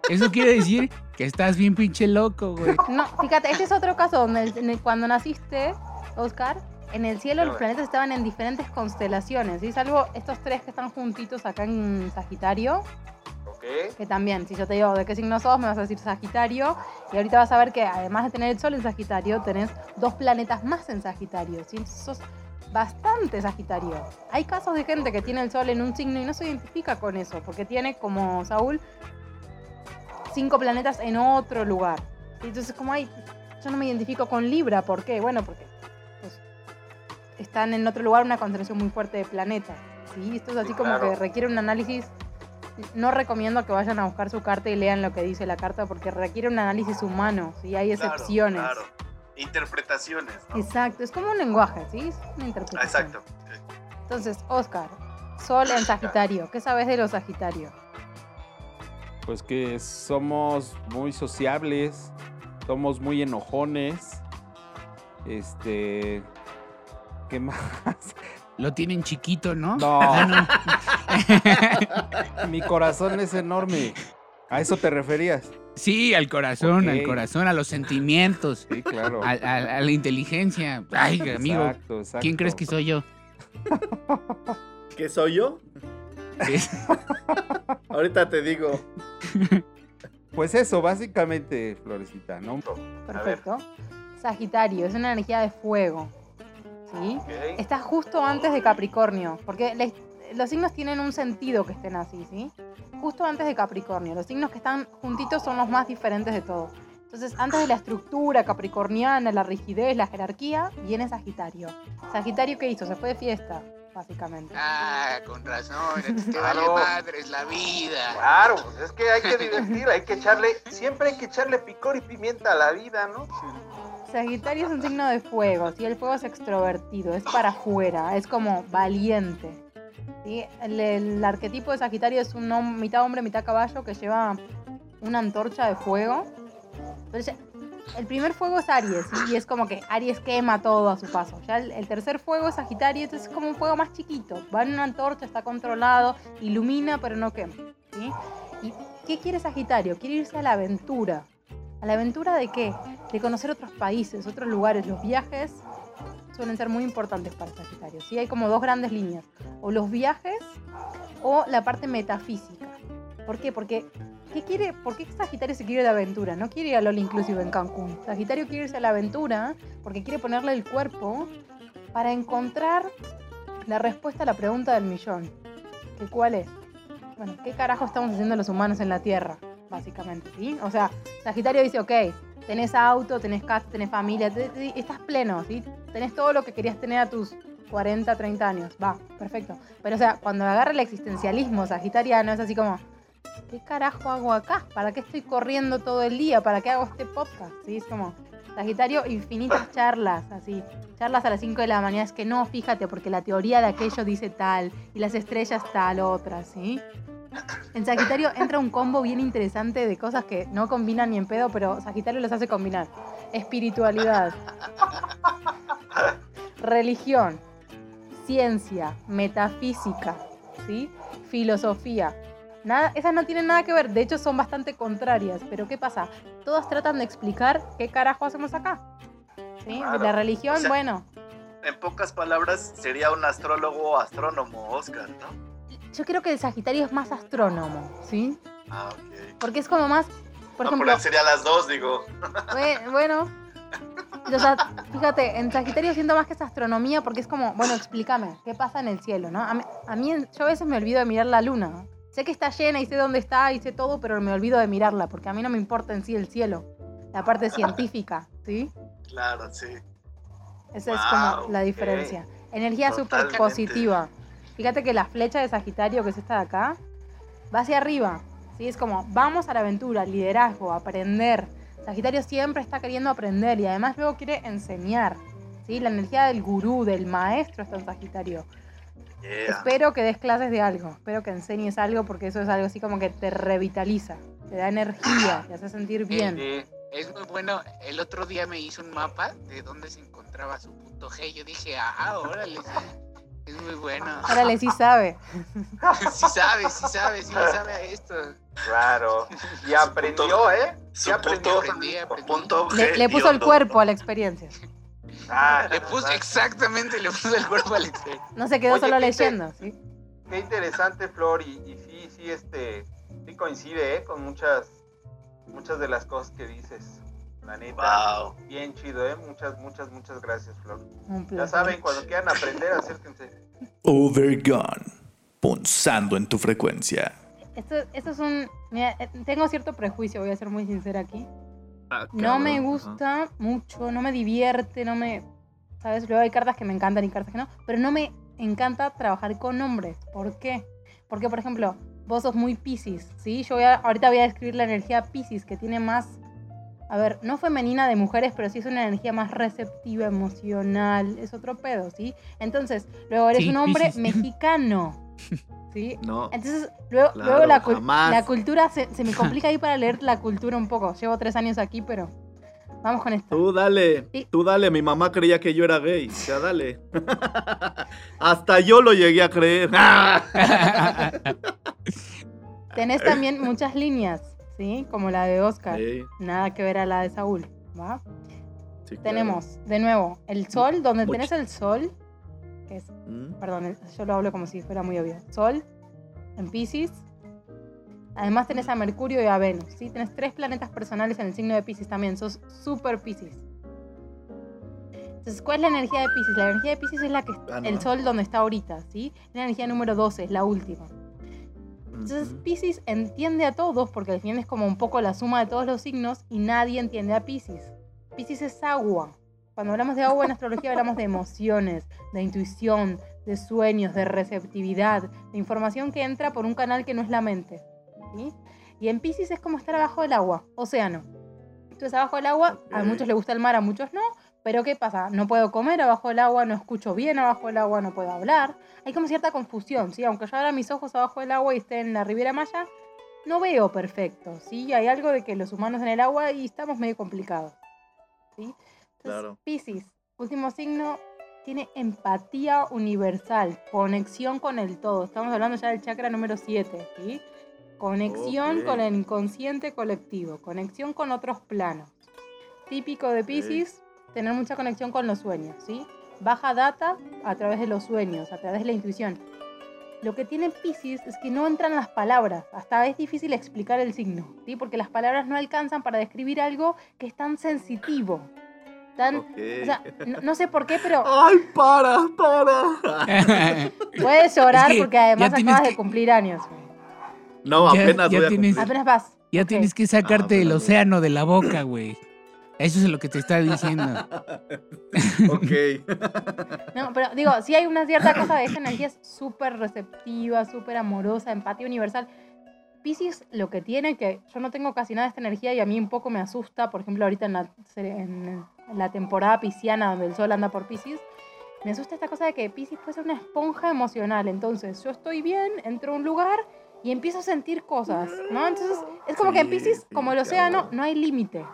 Speaker 3: Eso quiere decir que estás bien pinche loco, güey. (laughs)
Speaker 5: No, fíjate, este es otro caso donde el- el- cuando naciste, Oscar, en el cielo los planetas estaban en diferentes constelaciones, ¿sí? Salvo estos tres que están juntitos acá en Sagitario,
Speaker 6: Ok.
Speaker 5: que también, si yo te digo de qué signo sos, me vas a decir Sagitario, y ahorita vas a ver que además de tener el Sol en Sagitario, tenés dos planetas más en Sagitario, ¿sí? Sos bastante Sagitario. Hay casos de gente que tiene el Sol en un signo y no se identifica con eso, porque tiene, como Saúl, cinco planetas en otro lugar. Y Entonces, como hay, yo no me identifico con Libra, ¿por qué? Bueno, porque pues, están en otro lugar una concentración muy fuerte de planetas. ¿sí? Esto es así
Speaker 6: Sí,
Speaker 5: como
Speaker 6: claro.
Speaker 5: que requiere un análisis. No recomiendo que vayan a buscar su carta y lean lo que dice la carta porque requiere un análisis humano, ¿sí? hay
Speaker 6: Claro,
Speaker 5: excepciones.
Speaker 6: Claro. Interpretaciones, ¿no?
Speaker 5: Exacto, es como un lenguaje, ¿sí? Es una interpretación.
Speaker 6: Exacto.
Speaker 5: Entonces, Oscar, Sol en Sagitario, ¿qué sabes de los Sagitarios?
Speaker 2: Pues que somos muy sociables, somos muy enojones. Este. ¿Qué (laughs) más?
Speaker 3: Lo tienen chiquito, ¿no?
Speaker 2: No. (laughs)
Speaker 3: Ah, no.
Speaker 2: Mi corazón es enorme. ¿A eso te referías?
Speaker 3: Sí, al corazón, al corazón, a los sentimientos,
Speaker 2: Sí, claro.
Speaker 3: a, a- a la inteligencia. Ay, amigo,
Speaker 2: Exacto, exacto.
Speaker 3: ¿quién crees que soy yo?
Speaker 1: ¿Qué soy yo?
Speaker 3: Sí. (laughs)
Speaker 1: Ahorita te digo.
Speaker 2: Pues eso, básicamente, Florecita, ¿no?
Speaker 5: Perfecto. Sagitario, es una energía de fuego. ¿Sí?
Speaker 6: Ok.
Speaker 5: Está justo antes de Capricornio, porque les- los signos tienen un sentido que estén así, ¿sí? Justo antes de Capricornio. Los signos que están juntitos son los más diferentes de todos. Entonces, antes de la estructura capricorniana, la rigidez, la jerarquía, viene Sagitario. Sagitario, ¿qué hizo? Se fue de fiesta. básicamente.
Speaker 7: Ah, con razón. Te
Speaker 6: Claro.
Speaker 7: vale madres la vida.
Speaker 6: Claro, pues es que hay que divertir, hay que echarle, siempre hay que echarle picor y pimienta a la vida, ¿no?
Speaker 5: Sagitario es un signo de fuego, ¿sí? El fuego es extrovertido, es para afuera, es como valiente. ¿sí? El, arquetipo de Sagitario es un hom- mitad hombre, mitad caballo que lleva una antorcha de fuego. Entonces, el primer fuego es Aries, ¿sí? y es como que Aries quema todo a su paso. Ya el, el tercer fuego es Sagitario, entonces es como un fuego más chiquito. Va en una antorcha, está controlado, ilumina, pero no quema. ¿sí? ¿Y qué quiere Sagitario? Quiere irse a la aventura. ¿A la aventura de qué? De conocer otros países, otros lugares. Los viajes suelen ser muy importantes para Sagitario. ¿sí? Hay como dos grandes líneas. O los viajes o la parte metafísica. ¿Por qué? Porque ¿qué quiere? ¿por qué Sagitario se quiere ir de aventura? No quiere ir a LOL Inclusive en Cancún. Sagitario quiere irse a la aventura porque quiere ponerle el cuerpo para encontrar la respuesta a la pregunta del millón. ¿Que ¿Cuál es? Bueno, ¿qué carajo estamos haciendo los humanos en la Tierra? Básicamente, ¿sí? O sea, Sagitario dice, ok, tenés auto, tenés casa, tenés familia, te- te- estás pleno, ¿sí? Tenés todo lo que querías tener a tus 40, 30 años. Va, perfecto. Pero o sea, cuando agarra el existencialismo sagitariano es así como, ¿qué carajo hago acá? ¿Para qué estoy corriendo todo el día? ¿Para qué hago este podcast? ¿Sí? Es como, Sagitario, infinitas (laughs) charlas, así. Charlas a las 5 de la mañana, es que no, fíjate, porque la teoría de aquello dice tal, y las estrellas tal otra, ¿sí? En Sagitario entra un combo bien interesante de cosas que no combinan ni en pedo, pero Sagitario los hace combinar. Espiritualidad, religión, ciencia, metafísica, ¿sí? Filosofía. Nada, esas no tienen nada que ver, de hecho son bastante contrarias, pero ¿qué pasa? Todas tratan de explicar qué carajo hacemos acá. ¿Sí?
Speaker 6: Claro.
Speaker 5: La religión,
Speaker 6: O sea-
Speaker 5: bueno,
Speaker 6: En pocas palabras, sería un astrólogo o astrónomo, Oscar, ¿no?
Speaker 5: Yo creo que el Sagitario es más astrónomo, ¿sí?
Speaker 6: Ah, ok.
Speaker 5: Porque es como más, por
Speaker 6: no,
Speaker 5: ejemplo,
Speaker 6: sería las dos, digo.
Speaker 5: Bue- Bueno. O sea, fíjate, en Sagitario siento más que es astronomía porque es como, bueno, explícame, ¿qué pasa en el cielo, no? A mí, a mí en- yo a veces me olvido de mirar la luna. Sé que está llena y sé dónde está y sé todo, pero me olvido de mirarla porque a mí no me importa en sí el cielo, la parte (laughs) científica, ¿sí?
Speaker 6: Claro, sí.
Speaker 5: Esa es como la diferencia. Energía súper positiva. Fíjate que la flecha de Sagitario, que es esta de acá, va hacia arriba. ¿sí? Es como, vamos a la aventura, liderazgo, aprender. Sagitario siempre está queriendo aprender y además luego quiere enseñar. ¿sí? La energía del gurú, del maestro está en Sagitario.
Speaker 6: Yeah.
Speaker 5: Espero que des clases de algo, espero que enseñes algo porque eso es algo así como que te revitaliza, te da energía, te hace sentir bien.
Speaker 6: Sí.
Speaker 7: Es muy bueno. El otro día me hizo un mapa de dónde se encontraba su punto G. Yo dije, ah, órale. Es muy bueno.
Speaker 5: Órale, sí sabe. (laughs)
Speaker 7: Sí sabe, sí sabe, sí le sabe a esto.
Speaker 6: Claro. Y aprendió, ¿eh? Sí aprendió.
Speaker 8: punto,
Speaker 7: Aprendí, aprendí.
Speaker 8: punto
Speaker 5: Le, puso el cuerpo a la experiencia.
Speaker 6: Ah,
Speaker 7: Le puso, exactamente, le puso el cuerpo al exterior.
Speaker 5: No se quedó
Speaker 6: Oye,
Speaker 5: solo
Speaker 6: ¿qué te-
Speaker 5: leyendo, ¿sí?
Speaker 6: Qué interesante, Flor, y, y sí, sí, este, sí coincide, ¿eh? Con muchas, muchas de las cosas que dices. La neta.
Speaker 8: Wow.
Speaker 6: Bien chido, ¿eh? Muchas, muchas, muchas gracias, Flor.
Speaker 5: Un
Speaker 6: Ya saben, cuando quieran aprender, acérquense.
Speaker 4: Overgone. Punzando en tu frecuencia.
Speaker 5: Esto, esto es un... Mira, eh, tengo cierto prejuicio, voy a ser muy sincera aquí.
Speaker 1: Ah,
Speaker 5: No me gusta mucho, no me divierte, no me... ¿Sabes? Luego hay cartas que me encantan y cartas que no. Pero no me encanta trabajar con hombres. ¿Por qué? Porque, por ejemplo, vos sos muy Pisces, ¿sí? Yo voy a- ahorita voy a describir la energía Pisces, que tiene más... A ver, no femenina de mujeres, pero sí es una energía más receptiva, emocional. Es otro pedo, ¿sí? Entonces, luego eres
Speaker 3: Sí,
Speaker 5: un hombre mexicano, ¿sí? (laughs)
Speaker 1: No.
Speaker 5: Entonces, luego,
Speaker 1: Claro,
Speaker 5: luego la, cul-
Speaker 1: jamás.
Speaker 5: la cultura se, se me complica ahí (laughs) para leer la cultura un poco. Llevo tres años aquí, pero vamos con esto.
Speaker 1: Tú dale,
Speaker 5: Sí.
Speaker 1: tú dale, mi mamá creía que yo era gay, ya dale. (laughs) Hasta yo lo llegué a creer.
Speaker 5: Tenés también muchas líneas, ¿sí? Como la de Oscar.
Speaker 1: Sí,
Speaker 5: Nada que ver a la de Saúl, ¿va?
Speaker 1: sí, claro.
Speaker 5: Tenemos, de nuevo, el sol, donde
Speaker 1: Much-
Speaker 5: tenés el sol, que es,
Speaker 1: Mm,
Speaker 5: perdón, yo lo hablo como si fuera muy obvio. Sol, en Pisces. Además tenés a Mercurio y a Venus, ¿sí? Tenés tres planetas personales en el signo de Pisces también, sos super Pisces. Entonces, ¿cuál es la energía de Pisces? La energía de Pisces es la que
Speaker 1: Ah, no.
Speaker 5: el sol donde está ahorita, ¿sí? La energía número 12, es la última. Entonces. Pisces entiende a todos porque al final es como un poco la suma de todos los signos y nadie entiende a Pisces. Pisces es agua, cuando hablamos de agua en astrología hablamos de emociones, de intuición, de sueños, de receptividad, de información que entra por un canal que no es la mente. ¿sí? Y en Pisces es como estar abajo del agua, océano. Entonces abajo del agua, a muchos les gusta el mar, a muchos no, pero ¿qué pasa? No puedo comer abajo del agua, no escucho bien abajo del agua, no puedo hablar. Hay como cierta confusión, ¿sí? Aunque yo abra mis ojos abajo del agua y esté en la Riviera Maya, no veo perfecto, ¿sí? Hay algo de que los humanos en el agua y estamos medio complicados, ¿sí? Entonces,
Speaker 1: Claro.
Speaker 5: Piscis, último signo, tiene empatía universal, conexión con el todo. Estamos hablando ya del chakra número 7, ¿sí? Conexión con el inconsciente colectivo, conexión con otros planos. Típico de Piscis, tener mucha conexión con los sueños, ¿sí? Baja data a través de los sueños, a través de la intuición. Lo que tiene Piscis es que no entran las palabras, hasta es difícil explicar el signo, ¿sí? Porque las palabras no alcanzan para describir algo que es tan sensitivo, tan...
Speaker 1: Ok.
Speaker 5: O sea, no, no sé por qué, pero (laughs)
Speaker 1: ¡Ay, para, para! (laughs)
Speaker 5: puedes llorar
Speaker 3: Es que
Speaker 5: porque además acabas
Speaker 3: que-
Speaker 5: de cumplir años. güey.
Speaker 1: No,
Speaker 3: Ya-
Speaker 1: apenas
Speaker 3: ya
Speaker 1: voy a
Speaker 3: tienes-
Speaker 1: cumplir.
Speaker 5: Apenas vas.
Speaker 3: ya tienes que sacarte el océano de la boca, güey. Eso es lo que te está diciendo. (laughs)
Speaker 1: ok.
Speaker 5: No, pero digo, sí hay una cierta cosa de esta energía es súper receptiva, súper amorosa, empatía universal. Pisces lo que tiene, que yo no tengo casi nada de esta energía y a mí un poco me asusta, por ejemplo, ahorita en la, en la temporada pisciana donde el sol anda por Pisces, me asusta esta cosa de que Pisces puede ser una esponja emocional. Entonces, yo estoy bien, entro a un lugar y empiezo a sentir cosas, ¿no? Entonces, es como que en
Speaker 1: Sí,
Speaker 5: Pisces,
Speaker 1: sí,
Speaker 5: como el océano, no hay límite.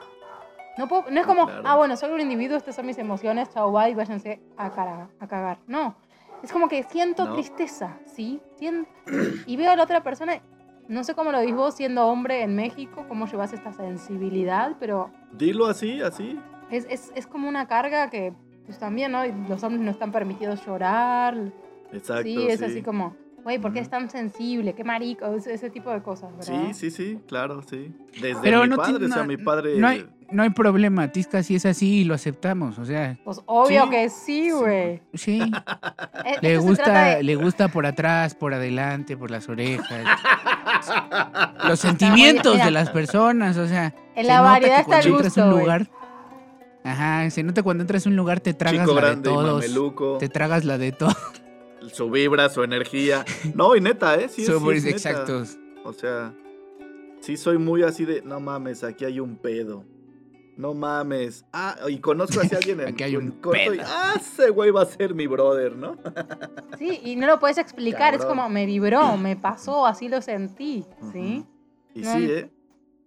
Speaker 5: No, puedo- no es como,
Speaker 1: Claro.
Speaker 5: ah, bueno, soy un individuo, estas son mis emociones, chao, bye, váyanse a, cara- a cagar. No. Es como que siento
Speaker 1: No.
Speaker 5: tristeza, ¿sí? Sien- y veo a la otra persona, no sé cómo lo dices vos siendo hombre en México, cómo llevas esta sensibilidad, pero
Speaker 1: Dilo así, así.
Speaker 5: es, es, es como una carga que, pues también, ¿no? Los hombres no están permitidos llorar.
Speaker 1: Exacto.
Speaker 5: sí, es
Speaker 1: sí.
Speaker 5: así como, güey, ¿por qué es tan sensible? Qué marico, ese, ese tipo de cosas, ¿verdad?
Speaker 1: Sí, sí, sí, claro, sí. Desde
Speaker 3: Pero
Speaker 1: mi
Speaker 3: no,
Speaker 1: padre, o sea,
Speaker 3: no-
Speaker 1: mi padre.
Speaker 3: no hay, no hay problema. Tisca sí es así y lo aceptamos. O sea,
Speaker 5: Pues obvio
Speaker 1: Sí.
Speaker 5: que sí, güey.
Speaker 3: sí.
Speaker 5: Eh,
Speaker 3: Le gusta,
Speaker 5: de-
Speaker 3: le gusta por atrás, por adelante, por las orejas. (laughs) Los sentimientos de las personas, o sea.
Speaker 5: En
Speaker 3: se
Speaker 5: la
Speaker 3: nota
Speaker 5: variedad
Speaker 3: que
Speaker 5: está
Speaker 3: cuando
Speaker 5: el
Speaker 3: entras a un
Speaker 5: gusto, güey.
Speaker 3: lugar. Ajá, se nota cuando entras a un lugar te tragas
Speaker 1: Chico
Speaker 3: la de
Speaker 1: grande y
Speaker 3: todos.
Speaker 1: mameluco.
Speaker 3: Te tragas la de todos.
Speaker 1: Su vibra, su energía. No, y neta, ¿eh? Sí, (laughs) sí, neta.
Speaker 3: exactos.
Speaker 1: O sea, sí soy muy así de, no mames, aquí hay un pedo. No mames. Ah, y conozco así a alguien en, (laughs)
Speaker 3: Aquí hay un
Speaker 1: corto y, ah, ese güey va a ser mi brother, ¿no? (laughs)
Speaker 5: Sí, y no lo puedes explicar, es como me vibró, me pasó, así lo sentí, ¿sí?
Speaker 1: Y
Speaker 5: No,
Speaker 1: sí,
Speaker 5: no.
Speaker 1: ¿eh?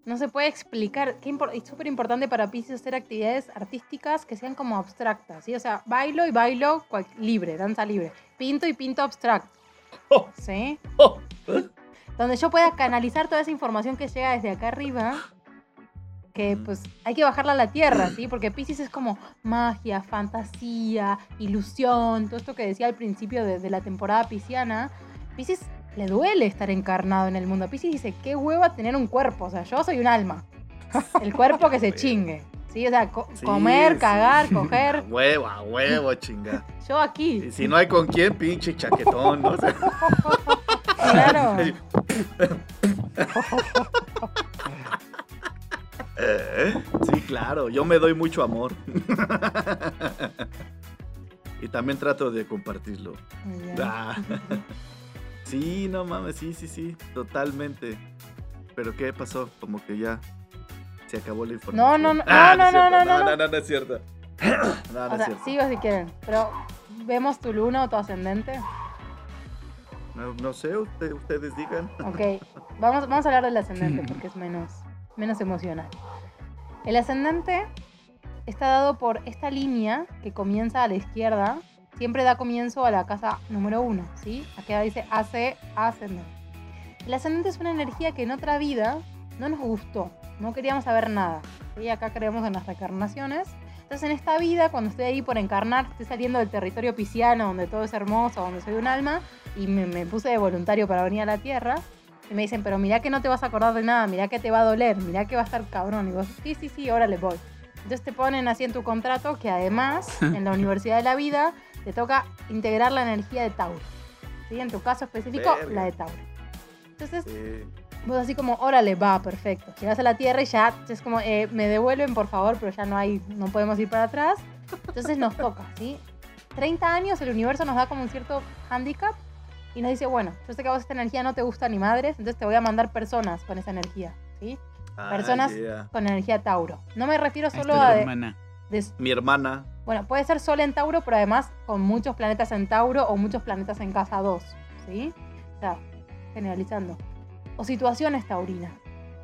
Speaker 5: No se puede explicar. Qué es súper importante para Pisces hacer actividades artísticas que sean como abstractas, ¿sí? O sea, bailo y bailo cual- libre, danza libre. Pinto y pinto abstracto, (laughs)
Speaker 1: Oh,
Speaker 5: ¿sí?
Speaker 1: oh.
Speaker 5: Donde yo pueda canalizar toda esa información que llega desde acá arriba, que pues hay que bajarla a la tierra, ¿sí? Porque Pisces es como magia, fantasía, ilusión, todo esto que decía al principio de, de la temporada pisciana. Pisces le duele estar encarnado en el mundo. Pisces dice, qué hueva tener un cuerpo, o sea, yo soy un alma. El cuerpo que se (laughs) chingue. ¿Sí? O sea, co-
Speaker 1: Sí,
Speaker 5: comer,
Speaker 1: sí.
Speaker 5: cagar, (laughs)
Speaker 1: A
Speaker 5: coger.
Speaker 1: huevo, a huevo, chinga.
Speaker 5: Yo aquí.
Speaker 1: Y si no hay con quién, pinche chaquetón, ¿no? (laughs)
Speaker 5: Claro.
Speaker 1: Eh, Sí, claro, yo me doy mucho amor. y también trato de compartirlo. Ah. (laughs) Sí, no mames, sí, sí, sí, totalmente. Pero ¿qué pasó? Como que ya se acabó la información.
Speaker 5: no, no,
Speaker 1: Ah,
Speaker 5: no,
Speaker 1: es
Speaker 5: no,
Speaker 1: cierto.
Speaker 5: no, no,
Speaker 1: no, no, no es cierto. (clears throat) No, no
Speaker 5: O
Speaker 1: es
Speaker 5: sea,
Speaker 1: cierto.
Speaker 5: sigo si quieren. Pero, ¿vemos tu luna o tu ascendente?
Speaker 1: No, no sé, usted- ustedes digan.
Speaker 5: Ok, vamos, vamos a hablar del ascendente (clears throat) porque es menos, menos emocional. El ascendente está dado por esta línea que comienza a la izquierda, siempre da comienzo a la casa número uno, ¿sí? Aquí dice AC ascendente. El ascendente es una energía que en otra vida no nos gustó, no queríamos saber nada. ¿sí? Acá creemos en las reencarnaciones. Entonces en esta vida, cuando estoy ahí por encarnar, estoy saliendo del territorio pisciano, donde todo es hermoso, donde soy un alma, y me, me puse de voluntario para venir a la Tierra, y me dicen, pero mirá que no te vas a acordar de nada, mirá que te va a doler, mirá que va a estar cabrón. Y vos, sí, sí, sí, órale, voy. Entonces te ponen así en tu contrato que además, en la (laughs) Universidad de la Vida, te toca integrar la energía de Tauro. ¿Sí? En tu caso específico,
Speaker 1: Verga.
Speaker 5: la de Tauro. Entonces,
Speaker 1: Sí.
Speaker 5: Vos así como, órale, va, perfecto. Llegas a la Tierra y ya es como, eh, me devuelven por favor, pero ya no hay, no podemos ir para atrás. Entonces nos toca, ¿sí? 30 años el universo nos da como un cierto handicap y nos dice, bueno, yo sé que a vos esta energía no te gusta ni madres, entonces te voy a mandar personas con esa energía, ¿sí? Personas-
Speaker 1: Ah, yeah.
Speaker 5: Con energía Tauro. No me refiero solo a... de-
Speaker 3: hermana.
Speaker 5: de-
Speaker 1: Mi hermana.
Speaker 5: bueno, puede ser Sol en Tauro, pero además con muchos planetas en Tauro o muchos planetas en casa 2, ¿sí? O sea, generalizando. O situaciones taurinas.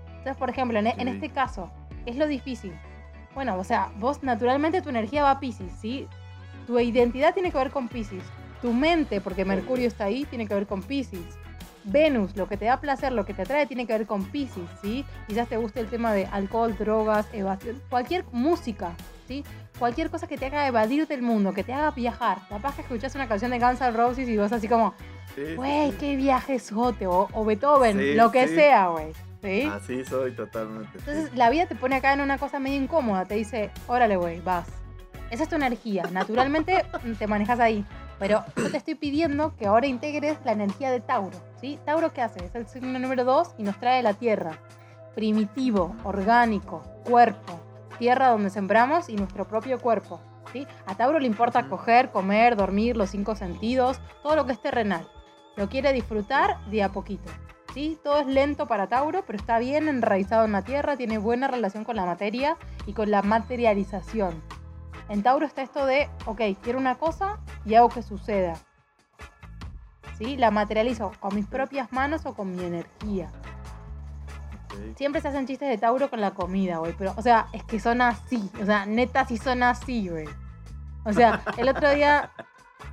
Speaker 5: Entonces, por ejemplo, en, e- en
Speaker 1: Ok.
Speaker 5: este caso, ¿qué es lo difícil? Bueno, o sea, vos naturalmente tu energía va a Pisces, ¿sí? Tu identidad tiene que ver con Pisces. Tu mente, porque Mercurio está ahí, tiene que ver con Pisces. Venus, lo que te da placer, lo que te atrae, tiene que ver con Pisces, ¿sí? Quizás te guste el tema de alcohol, drogas, evasión, cualquier música, ¿sí? Cualquier cosa que te haga evadir del mundo, que te haga viajar. Capaz que escuchás una canción de Guns N' Roses y vos así como,
Speaker 1: Sí, sí,
Speaker 5: güey,
Speaker 1: sí.
Speaker 5: qué viajesote, o, o Beethoven,
Speaker 1: Sí,
Speaker 5: lo que sea, güey, ¿sí?
Speaker 1: Así soy totalmente. sí.
Speaker 5: Entonces la vida te pone acá en una cosa medio incómoda, te dice, órale, güey, vas. Esa es tu energía, naturalmente te manejas ahí. Pero (clears throat) yo te estoy pidiendo que ahora integres la energía de Tauro, ¿sí? Tauro, ¿qué hace? Es el signo número 2 y nos trae la tierra. Primitivo, orgánico, cuerpo. Tierra donde sembramos y nuestro propio cuerpo, ¿sí? A Tauro le importa coger, comer, dormir, los cinco sentidos, todo lo que es terrenal. Lo quiere disfrutar de a poquito. ¿sí? Todo es lento para Tauro, pero está bien enraizado en la tierra, tiene buena relación con la materia y con la materialización. En Tauro está esto de, ok, quiero una cosa y hago que suceda. ¿Sí? La materializo con mis propias manos o con mi energía. Siempre se hacen chistes de Tauro con la comida, güey, pero, o sea, es que son así, o sea, neta sí son así, güey. O sea, el otro día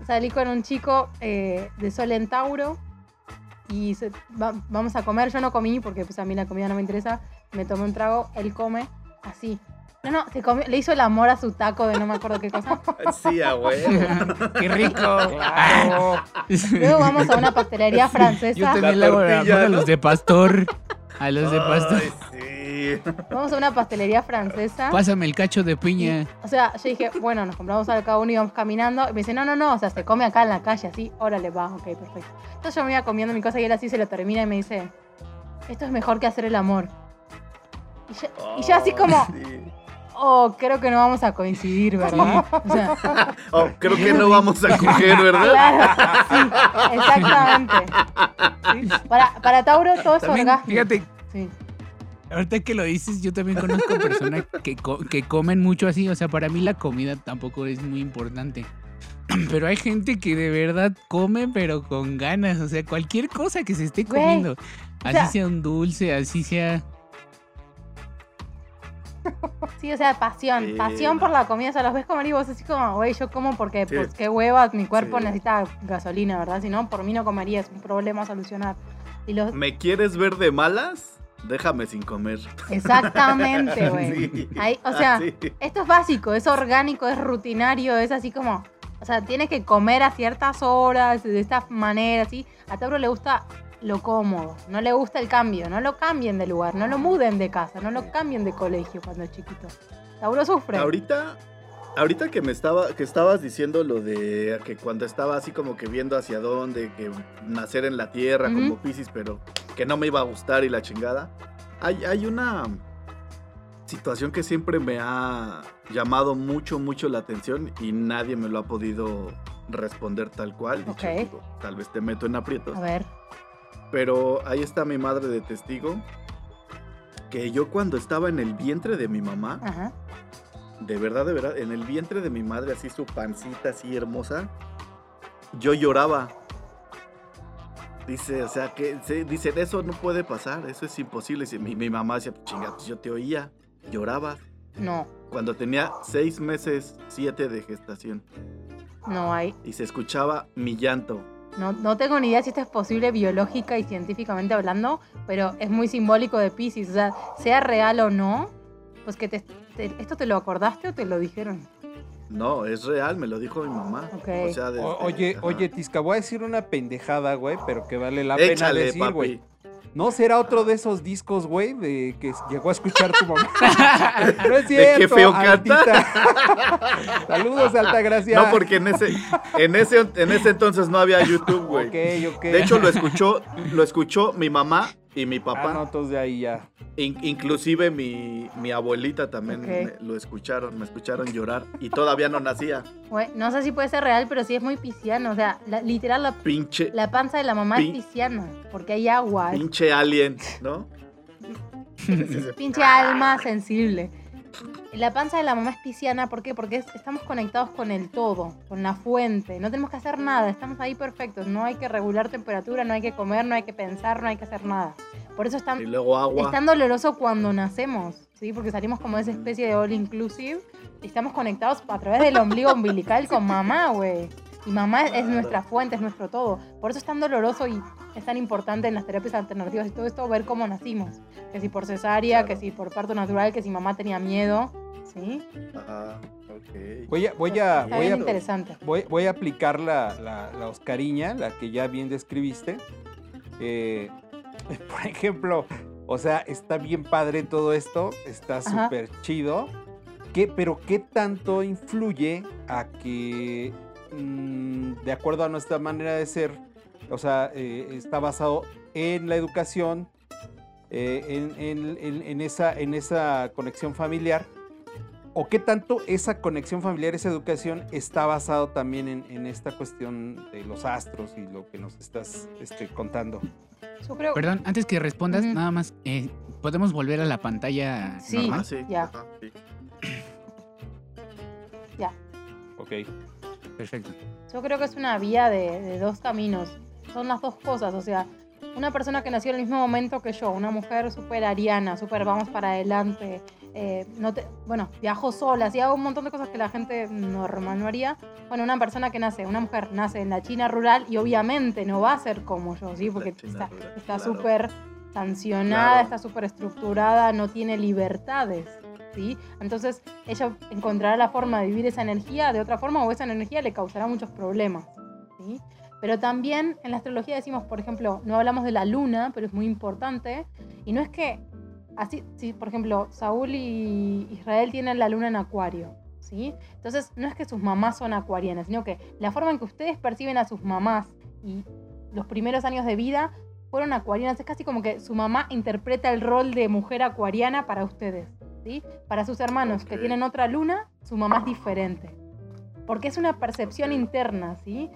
Speaker 5: salí con un chico eh, de Sol en Tauro y se- va- vamos a comer. Yo no comí porque pues a mí la comida no me interesa. Me tomé un trago, él come así. No, no, se comió- le hizo el amor a su taco de no me acuerdo qué cosa. (laughs)
Speaker 1: Sí, a huevo. (laughs)
Speaker 3: ¡Qué rico!
Speaker 2: Claro.
Speaker 5: Luego vamos a una pastelería
Speaker 3: Yo
Speaker 5: francesa.
Speaker 3: también le hago el
Speaker 1: tortilla,
Speaker 3: amor a los de pastor. A los de pastor.
Speaker 1: Ay, sí.
Speaker 5: Vamos a una pastelería francesa.
Speaker 3: Pásame el cacho de piña.
Speaker 5: O sea, yo dije, bueno, nos compramos algo cada uno y vamos caminando. Y me dice, no, no, no, o sea, se come acá en la calle, así, órale, va, ok, perfecto. Entonces yo me iba comiendo mi cosa y él así se lo termina y me dice, esto es mejor que hacer el amor. Y yo, y yo así como,
Speaker 1: Sí.
Speaker 5: Oh, creo que no vamos a coincidir, ¿verdad? O sea, (laughs)
Speaker 1: Oh, creo que no vamos a coger, ¿verdad?
Speaker 5: claro, sí, exactamente. Sí, Para, para Tauro todo es orgasmo.
Speaker 3: fíjate,
Speaker 5: Sí.
Speaker 3: ahorita que lo dices, yo también conozco personas que, co- que comen mucho así. O sea, para mí la comida tampoco es muy importante. (clears throat) Pero hay gente que de verdad come, pero con ganas. O sea, cualquier cosa que se esté
Speaker 5: Güey,
Speaker 3: comiendo. Así
Speaker 5: sea-
Speaker 3: sea un dulce, así sea. (laughs)
Speaker 5: Sí, o sea, pasión,
Speaker 1: Sí,
Speaker 5: pasión
Speaker 1: no.
Speaker 5: por la comida, o sea, los ves comer y vos así como, güey, yo como porque,
Speaker 1: Sí.
Speaker 5: pues, qué hueva, mi cuerpo
Speaker 1: Sí.
Speaker 5: necesita gasolina, ¿verdad? Si no, por mí no comería, es un problema a solucionar. Y los...
Speaker 1: ¿Me quieres ver de malas? Déjame sin comer.
Speaker 5: Exactamente, (laughs) güey. O sea,
Speaker 1: Así.
Speaker 5: esto es básico, es orgánico, es rutinario, es así como, o sea, tienes que comer a ciertas horas, de esta manera, así. A Tauro le gusta lo cómodo, no le gusta el cambio, no lo cambien de lugar, no lo muden de casa, no lo cambien de colegio cuando es chiquito. Tauro sufre.
Speaker 1: Ahorita, ahorita que me estaba, que estabas diciendo lo de que cuando estaba así como que viendo hacia dónde, que nacer en la tierra
Speaker 5: Ujú.
Speaker 1: como Pisces, pero que no me iba a gustar y la chingada. Hay, hay una situación que siempre me ha llamado mucho, mucho la atención y nadie me lo ha podido responder tal cual. Dicho,
Speaker 5: Ok.
Speaker 1: digo, tal vez te meto en aprietos.
Speaker 5: A ver,
Speaker 1: Pero ahí está mi madre de testigo. Que yo cuando estaba en el vientre de mi mamá,
Speaker 5: ajá.
Speaker 1: de verdad, de verdad, en el vientre de mi madre, así su pancita así hermosa, yo lloraba. Dice, o sea, que se, dice, eso no puede pasar, eso es imposible. Dice, mi, mi mamá decía, chinga, pues yo te oía, lloraba.
Speaker 5: No,
Speaker 1: Cuando tenía seis meses, siete de gestación.
Speaker 5: no hay.
Speaker 1: Y se escuchaba mi llanto.
Speaker 5: No, no tengo ni idea si esto es posible biológica y científicamente hablando, pero es muy simbólico de Pisces. O sea, sea real o no, pues que te, te- ¿esto te lo acordaste o te lo dijeron?
Speaker 1: No, es real, me lo dijo mi mamá.
Speaker 5: Ok.
Speaker 1: O sea, desde-
Speaker 2: O- oye,
Speaker 1: ajá.
Speaker 2: oye, Tisca, voy a decir una pendejada, güey, pero que vale la pena decir,
Speaker 1: papi.
Speaker 2: güey. ¿No será otro de esos discos, güey, de que llegó a escuchar tu mamá? (laughs) no es
Speaker 1: qué
Speaker 2: cierto.
Speaker 1: feo canta?
Speaker 2: Saludos, Altagracia.
Speaker 1: No, porque en ese, en ese, en ese entonces no había YouTube, güey.
Speaker 2: Ok, ok.
Speaker 1: De hecho, lo escuchó, lo escuchó mi mamá Y mi papá.
Speaker 2: Ah, no, entonces de ahí ya.
Speaker 1: In- inclusive mi, mi abuelita también
Speaker 5: Ok.
Speaker 1: me- lo escucharon, me escucharon llorar y todavía no nacía.
Speaker 5: Güey, no sé si puede ser real, pero sí es muy pisciano. O sea, la- literal, la,
Speaker 1: Pinche,
Speaker 5: la panza de la mamá
Speaker 1: Pi-
Speaker 5: es pisciana. Porque hay agua.
Speaker 1: pinche alien, ¿no? (laughs)
Speaker 5: pinche alma sensible. La panza de la mamá es pisciana, ¿por qué? Porque es- estamos conectados con el todo, con la fuente. No tenemos que hacer nada, estamos ahí perfectos. No hay que regular temperatura, no hay que comer, no hay que pensar, no hay que hacer nada. Por eso es tan,
Speaker 1: Y luego agua.
Speaker 5: es tan doloroso cuando nacemos, ¿sí? Porque salimos como de esa especie de all inclusive y estamos conectados a través del ombligo (laughs) umbilical con mamá, güey. Y mamá es- es nuestra fuente, es nuestro todo. Por eso es tan doloroso y es tan importante en las terapias alternativas y todo esto ver cómo nacimos. Que si por cesárea, que si por parto natural, que si mamá tenía miedo, ¿sí?
Speaker 1: Ajá, ok.
Speaker 2: Voy a, voy a,
Speaker 5: Está
Speaker 2: voy
Speaker 5: bien
Speaker 2: a,
Speaker 5: interesante.
Speaker 2: voy, voy a aplicar la, la, la Oscariña, la que ya bien describiste. Eh, (laughs) por ejemplo, o sea, está bien padre todo esto, está súper chido. ¿Qué, pero ¿qué tanto influye a que, mm, de acuerdo a nuestra manera de ser, o sea, eh, está basado en la educación, eh, en, en- en- en esa, en esa conexión familiar? ¿O qué tanto esa conexión familiar, esa educación está basado también en, en esta cuestión de los astros y lo que nos estás este, contando?
Speaker 5: Yo creo...
Speaker 3: Perdón, antes que respondas, nada más, eh, ¿podemos volver a la pantalla
Speaker 5: Sí.
Speaker 1: Ah, sí.
Speaker 5: Ya.
Speaker 1: ajá, sí. (clears throat)
Speaker 2: Ok.
Speaker 3: Perfecto.
Speaker 5: Yo creo que es una vía de, de dos caminos. Son las dos cosas, o sea, una persona que nació en el mismo momento que yo, una mujer súper ariana, súper vamos para adelante, eh, no te- bueno, viajo sola, hago un montón de cosas que la gente normal no haría. Bueno, una persona que nace, una mujer nace en la China rural y obviamente no va a ser como yo, ¿sí? Porque está
Speaker 1: rural,
Speaker 5: está
Speaker 1: claro.
Speaker 5: súper sancionada,
Speaker 1: Claro.
Speaker 5: está súper estructurada, no tiene libertades. ¿Sí? Entonces ella encontrará la forma de vivir esa energía de otra forma o esa energía le causará muchos problemas. ¿sí? Pero también en la astrología decimos, por ejemplo, no hablamos de la luna, pero es muy importante. Y no es que, así, si por ejemplo, Saúl y Israel tienen la luna en acuario. ¿sí? Entonces no es que sus mamás son acuarianas, sino que la forma en que ustedes perciben a sus mamás y los primeros años de vida fueron acuarianas. Es casi como que su mamá interpreta el rol de mujer acuariana para ustedes. ¿sí? Para sus hermanos que tienen otra luna, su mamá es diferente. Porque es una percepción interna, ¿sí?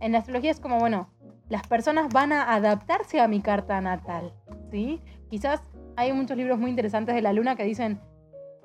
Speaker 5: En la astrología es como, bueno, las personas van a adaptarse a mi carta natal, ¿sí? Quizás hay muchos libros muy interesantes de la luna que dicen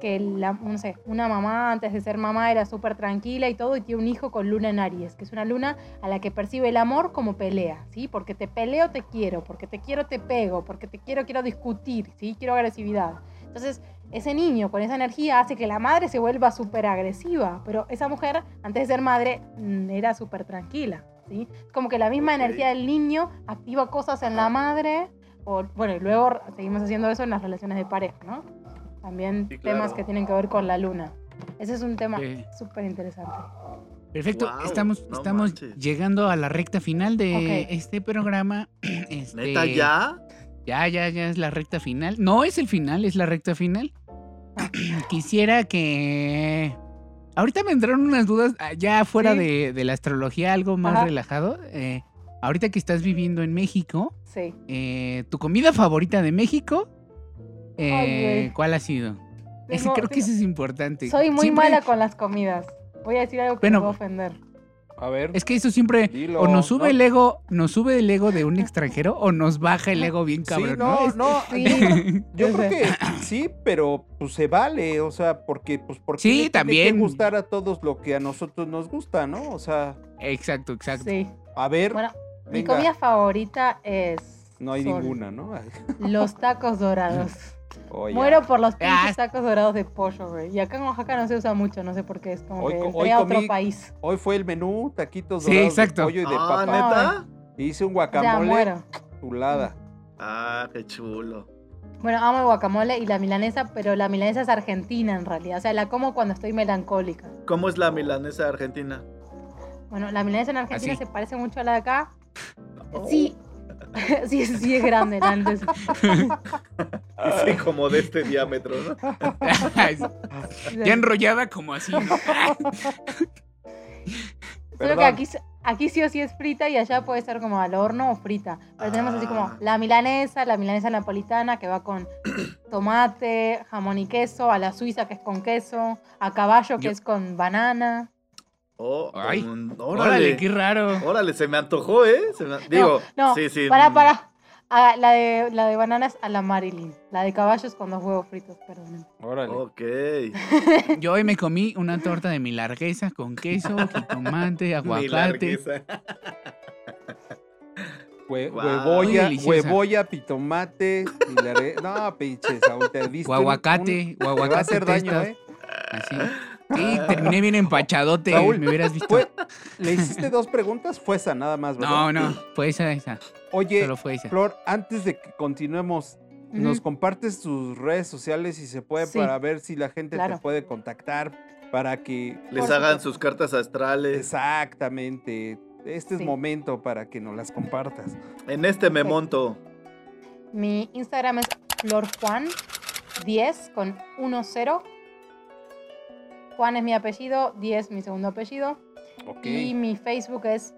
Speaker 5: que la, no sé, una mamá antes de ser mamá era súper tranquila y todo y tiene un hijo con luna en Aries, que es una luna a la que percibe el amor como pelea, ¿sí? Porque te peleo te quiero, porque te quiero te pego, porque te quiero quiero discutir, ¿sí? Quiero agresividad. Entonces, ese niño con esa energía hace que la madre se vuelva súper agresiva, pero esa mujer, antes de ser madre, mm, era súper tranquila, ¿sí? Es como que la misma energía del niño activa cosas en la madre, o, bueno, y luego seguimos haciendo eso en las relaciones de pareja, ¿no? También
Speaker 1: Sí, claro.
Speaker 5: temas que tienen que ver con la luna. Ese es un tema
Speaker 3: Sí.
Speaker 5: súper interesante.
Speaker 3: Perfecto, estamos,
Speaker 1: no
Speaker 3: estamos
Speaker 1: manches.
Speaker 3: llegando a la recta final de este programa. (clears throat) Este,
Speaker 1: ¿Neta ya?
Speaker 3: Ya, ya, ya es la recta final. No es el final, es la recta final. (clears throat) Quisiera que. Ahorita me entraron unas dudas, ah, ya fuera
Speaker 5: Sí.
Speaker 3: de, de la astrología, algo más
Speaker 5: Ajá.
Speaker 3: relajado. Eh, ahorita que estás viviendo en México,
Speaker 5: Sí.
Speaker 3: eh, ¿tu comida favorita de México? eh,
Speaker 5: Ay.
Speaker 3: ¿Cuál ha sido? Ese,
Speaker 5: Tengo-
Speaker 3: creo que eso es importante.
Speaker 5: Soy muy
Speaker 3: Siempre-
Speaker 5: mala con las comidas. Voy a decir algo que
Speaker 3: Bueno,
Speaker 5: me va a ofender.
Speaker 2: A ver.
Speaker 3: Es que eso siempre
Speaker 2: Dilo,
Speaker 3: o nos sube
Speaker 2: ¿no?
Speaker 3: el ego, nos sube el ego de un extranjero o nos baja el ego bien cabrón,
Speaker 2: sí, no, no. (laughs)
Speaker 5: Sí.
Speaker 2: Yo creo que sí, pero pues se vale, o sea, porque pues porque
Speaker 3: Sí,
Speaker 2: le tiene
Speaker 3: también.
Speaker 2: que gustar a todos lo que a nosotros nos gusta, ¿no? O sea,
Speaker 3: Exacto, exacto.
Speaker 5: Sí.
Speaker 2: a ver,
Speaker 5: Bueno, mi comida favorita es.
Speaker 2: no hay ninguna, ¿no? (laughs)
Speaker 5: Los tacos dorados.
Speaker 2: Oye,
Speaker 5: Muero por los pinches
Speaker 3: Ah.
Speaker 5: tacos dorados de pollo, güey. Y acá en Oaxaca no se usa mucho, no sé por qué. Es como
Speaker 2: Hoy
Speaker 5: que
Speaker 2: hoy
Speaker 5: a otro
Speaker 2: comí-
Speaker 5: país.
Speaker 2: Hoy fue el menú, taquitos
Speaker 3: Sí,
Speaker 2: dorados
Speaker 3: exacto.
Speaker 2: de pollo y de
Speaker 1: Ah,
Speaker 2: papa.
Speaker 1: ¿neta?
Speaker 2: Hice un
Speaker 5: O sea,
Speaker 2: guacamole, chulada.
Speaker 1: Ah, qué chulo.
Speaker 5: Bueno, amo el guacamole y la milanesa, pero la milanesa es argentina en realidad. O sea, la como cuando estoy melancólica.
Speaker 1: ¿Cómo es la milanesa argentina?
Speaker 5: Bueno, la milanesa en Argentina
Speaker 3: Así.
Speaker 5: se parece mucho a la de acá. Sí. (laughs) sí, sí es grande.
Speaker 1: Sí, como de este diámetro, ¿no?
Speaker 3: ya enrollada como así, ¿no?
Speaker 5: Solo que aquí, aquí sí o sí es frita y allá puede ser como al horno o frita. Pero tenemos así como
Speaker 1: Ah.
Speaker 5: la milanesa, la milanesa napolitana que va con (clears throat) tomate, jamón y queso, a la suiza que es con queso, a caballo que
Speaker 3: Yo-
Speaker 5: es con banana.
Speaker 1: Oh,
Speaker 3: Ay,
Speaker 1: un-
Speaker 3: Órale,
Speaker 1: órale.
Speaker 3: qué raro.
Speaker 1: Órale, se me antojó, ¿eh? Se me- Digo,
Speaker 5: no,
Speaker 1: sí, sí.
Speaker 5: Para, para. Ah, la, de, la de banana es a la Marilyn. La de caballo es con dos huevos fritos, perdón.
Speaker 2: Órale.
Speaker 1: Ok.
Speaker 3: Yo hoy me comí una torta de mi largueza con queso, jitomate,
Speaker 1: Mi (laughs)
Speaker 3: aguacate.
Speaker 2: Hue-
Speaker 1: Guau.
Speaker 2: Huevoya, pitomate. No, pinches, Saúl, te diste un-
Speaker 3: Guaguacate,
Speaker 2: un- Te va a
Speaker 3: guaguacate.
Speaker 2: hacer daño,
Speaker 3: testas,
Speaker 2: ¿eh?
Speaker 3: Así. Sí, terminé bien empachadote.
Speaker 2: Raúl,
Speaker 3: me hubieras visto.
Speaker 2: Fue- ¿Le hiciste dos preguntas? Fue esa nada más, ¿verdad?
Speaker 3: No, no, fue esa, esa.
Speaker 2: Oye,
Speaker 3: Solo fue esa.
Speaker 2: Flor, antes de que continuemos, ¿nos compartes tus redes sociales si se puede
Speaker 5: Sí.
Speaker 2: para ver si la gente
Speaker 5: Claro.
Speaker 2: te puede contactar para que
Speaker 1: Les
Speaker 5: Por
Speaker 1: hagan sus cartas astrales.
Speaker 2: exactamente este es momento para que nos las compartas.
Speaker 1: En este me monto.
Speaker 5: Mi Instagram es florjuan10 con 10. Juan es mi apellido, 10 mi segundo apellido. Y mi Facebook es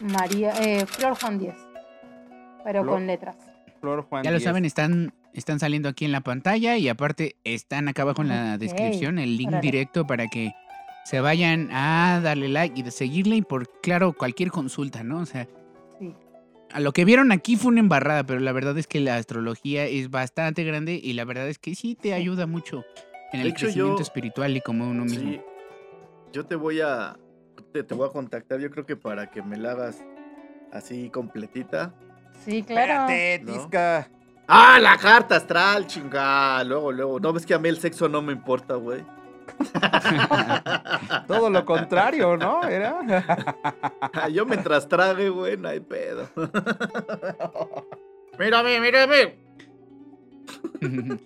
Speaker 5: María eh, Flor Juan 10. Pero
Speaker 2: Flor-
Speaker 5: con letras.
Speaker 2: Flor Juan
Speaker 3: Ya lo
Speaker 2: 10.
Speaker 3: saben, están, están saliendo aquí en la pantalla y aparte están acá abajo en la descripción el link
Speaker 5: órale.
Speaker 3: directo para que se vayan a darle like y de seguirle y por claro cualquier consulta, ¿no? O sea,
Speaker 5: Sí.
Speaker 3: a lo que vieron aquí fue una embarrada, pero la verdad es que la astrología es bastante grande y la verdad es que sí te ayuda mucho en
Speaker 1: De
Speaker 3: el
Speaker 1: hecho,
Speaker 3: crecimiento
Speaker 1: yo-
Speaker 3: espiritual y como uno mismo.
Speaker 1: Sí. Yo te voy a. Te, te voy a contactar, yo creo que para que me la hagas así completita.
Speaker 5: Sí, claro.
Speaker 2: Espérate,
Speaker 1: ¿No?
Speaker 2: Tisca.
Speaker 1: ¡Ah, la carta astral, chinga! Luego, luego. No ves que a mí el sexo no me importa, güey. (laughs)
Speaker 2: Todo lo contrario, ¿no? Era. (laughs)
Speaker 1: Yo mientras trague, güey, no hay pedo. mírame, mírame. (laughs)
Speaker 2: Bien.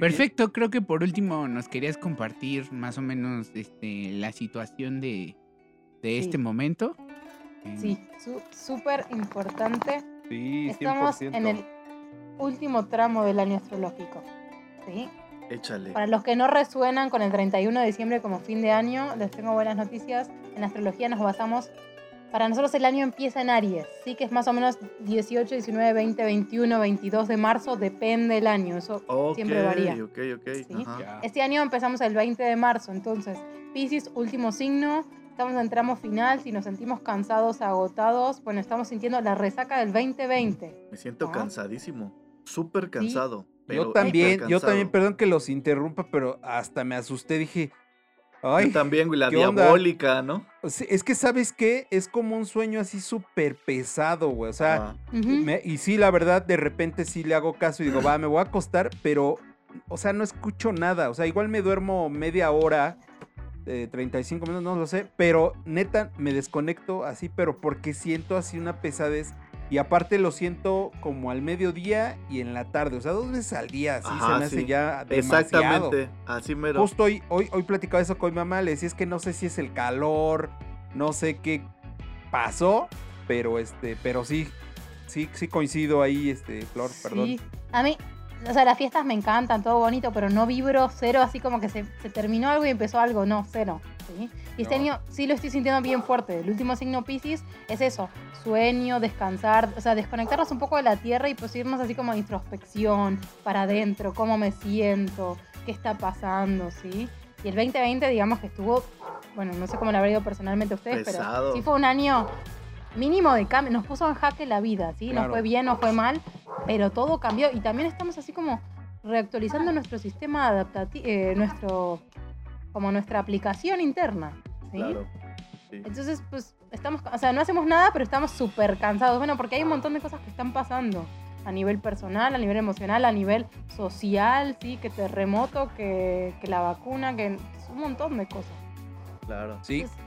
Speaker 3: Perfecto, creo que por último nos querías compartir más o menos este, la situación de, de
Speaker 5: Sí.
Speaker 3: este momento.
Speaker 5: Sí, su- súper importante.
Speaker 2: Sí, 100%.
Speaker 5: Estamos en el último tramo del año astrológico. ¿sí?
Speaker 1: Échale.
Speaker 5: Para los que no resuenan con el 31 de diciembre como fin de año, les tengo buenas noticias. En astrología nos basamos. Para nosotros el año empieza en Aries, sí que es más o menos 18, 19, 20, 21, 22 de marzo, depende del año, eso siempre varía.
Speaker 1: ok, ok.
Speaker 5: Sí.
Speaker 1: ajá.
Speaker 2: Ya.
Speaker 5: Este año empezamos el 20 de marzo, entonces Pisces, último signo, estamos en tramo final, si nos sentimos cansados, agotados, bueno, estamos sintiendo la resaca del 2020.
Speaker 1: Me siento
Speaker 5: Ah.
Speaker 1: cansadísimo. Súper cansado. pero
Speaker 2: Yo también, yo también, perdón que los interrumpa, pero hasta me asusté, dije, ay,
Speaker 1: Yo también, güey, la diabólica, ¿no?
Speaker 2: Es que sabes qué, es como un sueño así súper pesado, güey, o sea, me- y sí, la verdad, de repente sí le hago caso y digo, va, me voy a acostar, pero, o sea, no escucho nada, o sea, igual me duermo media hora, eh, 35 minutos, no lo sé, pero neta, me desconecto así, pero porque siento así una pesadez. Y aparte lo siento como al mediodía y en la tarde, o sea, dos veces al día, así se
Speaker 1: Ajá,
Speaker 2: me hace
Speaker 1: sí.
Speaker 2: ya demasiado.
Speaker 1: Exactamente. Así mero.
Speaker 2: Justo hoy, hoy, hoy platicaba eso con mi mamá, le decía es que no sé si es el calor, no sé qué pasó, pero este, pero sí, sí, sí coincido ahí, este, Flor, perdón.
Speaker 5: Sí. A mí, o sea, las fiestas me encantan, todo bonito, pero no vibro cero, así como que se, se terminó algo y empezó algo, no, cero. ¿sí? Y este
Speaker 2: No.
Speaker 5: año sí lo estoy sintiendo bien fuerte. El último signo Pisces es eso, sueño, descansar, o sea, desconectarnos un poco de la tierra y pues irnos así como a introspección, para adentro, cómo me siento, qué está pasando, ¿sí? Y el 2020, digamos que estuvo, bueno, no sé cómo le habrá ido personalmente a ustedes,
Speaker 1: Pesado.
Speaker 5: pero sí fue un año mínimo de cambio, nos puso en jaque la vida, ¿sí?
Speaker 2: Claro.
Speaker 5: No fue bien, no fue mal, pero todo cambió y también estamos así como reactualizando nuestro sistema adaptativo, nuestro, como nuestra aplicación interna, ¿sí?
Speaker 1: Claro. sí.
Speaker 5: Entonces, pues, estamos, o sea, no hacemos nada, pero estamos súper cansados. Bueno, porque hay un montón de cosas que están pasando a nivel personal, a nivel emocional, a nivel social, sí, que terremoto, que, que la vacuna, que un montón de cosas.
Speaker 1: Claro.
Speaker 2: Sí,
Speaker 5: Entonces,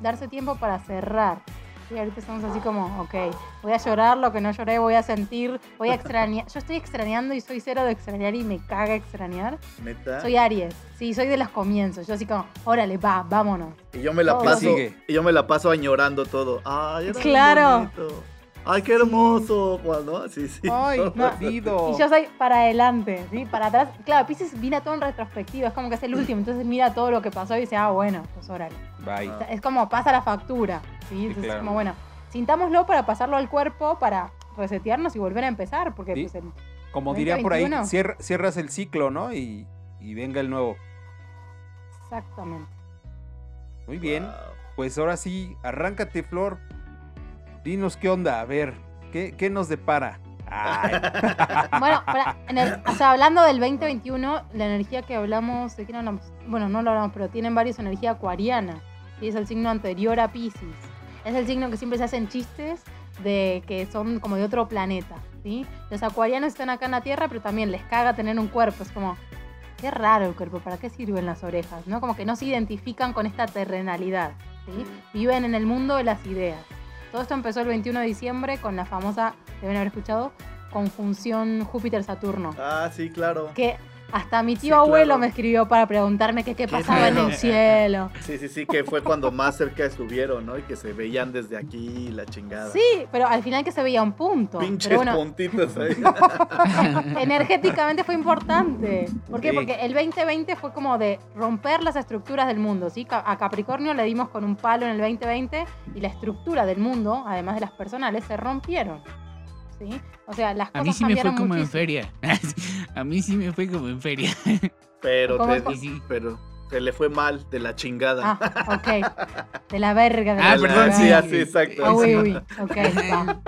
Speaker 5: darse tiempo para cerrar. Sí, ahorita estamos así como, ok, voy a llorar lo que no lloré, voy a sentir, voy a extrañar. (laughs) Yo estoy extrañando y soy cero de extrañar y me caga extrañar.
Speaker 1: Neta.
Speaker 5: Soy Aries, sí, soy de los comienzos. Yo así como, órale, va, vámonos.
Speaker 1: Y yo me la
Speaker 5: Todo.
Speaker 1: paso. Y yo me la paso añorando todo. Ay, era
Speaker 5: Claro.
Speaker 1: bonito. Ay, qué hermoso, Juan, ¿no? Sí, sí.
Speaker 2: Ay, (laughs)
Speaker 5: No.
Speaker 2: perdido.
Speaker 5: Y yo soy para adelante, ¿sí? Para atrás. Claro, Pisces mira todo en retrospectiva, es como que es el último, entonces mira todo lo que pasó y dice, ah, bueno, pues órale.
Speaker 2: Bye.
Speaker 5: O sea, Es como pasa la factura, ¿sí? Entonces
Speaker 2: claro.
Speaker 5: es como, bueno, sintámoslo para pasarlo al cuerpo, para resetearnos y volver a empezar, porque
Speaker 2: Sí.
Speaker 5: pues el-
Speaker 2: Como diría por ahí,
Speaker 5: 2021.
Speaker 2: cier- cierras el ciclo, ¿no? Y, y venga el nuevo.
Speaker 5: Exactamente.
Speaker 2: Muy bien.
Speaker 1: Wow.
Speaker 2: Pues ahora sí, arráncate, Flor. Dinos qué onda, a ver, ¿qué, qué nos depara? Ay, (laughs)
Speaker 5: Bueno, para- en el- o sea, hablando del 2021, la energía que hablamos, ¿de quién hablamos? Bueno, no lo hablamos, pero tienen varios energía acuariana. Y es el signo anterior a Pisces. Es el signo que siempre se hacen chistes de que son como de otro planeta, ¿sí? Los acuarianos están acá en la Tierra, pero también les caga tener un cuerpo. Es como, qué raro el cuerpo, ¿para qué sirven las orejas? ¿No? Como que no se identifican con esta terrenalidad, ¿sí? Viven en el mundo de las ideas. Todo esto empezó el 21 de diciembre con la famosa, deben haber escuchado, conjunción Júpiter-Saturno.
Speaker 1: Ah, sí, claro.
Speaker 5: Que hasta mi tío
Speaker 1: Sí,
Speaker 5: abuelo
Speaker 1: claro.
Speaker 5: me escribió para preguntarme que qué
Speaker 1: Qué
Speaker 5: pasaba en el cielo.
Speaker 1: Sí, sí, sí, que fue cuando más cerca estuvieron, ¿no? Y que se veían desde aquí la chingada.
Speaker 5: Sí, pero al final que se veía un punto.
Speaker 1: Pinches
Speaker 5: pero bueno,
Speaker 1: puntitos ahí. (laughs)
Speaker 5: energéticamente fue importante. ¿Por qué?
Speaker 2: Sí.
Speaker 5: Porque el 2020 fue como de romper las estructuras del mundo, ¿sí? A Capricornio le dimos con un palo en el 2020 y la estructura del mundo, además de las personales, se rompieron. ¿Sí? O sea, las
Speaker 3: A
Speaker 5: cosas
Speaker 3: mí sí me fue como en feria. (laughs) A mí sí me fue como en feria.
Speaker 1: Pero,
Speaker 5: ¿Cómo
Speaker 1: te- pero se le fue mal de la chingada.
Speaker 5: Ah, ok. De la verga. De
Speaker 3: Ah,
Speaker 5: la
Speaker 3: perdón,
Speaker 5: verga.
Speaker 1: sí, así, exacto.
Speaker 5: Ah, uy, uy. (laughs) Ok, va.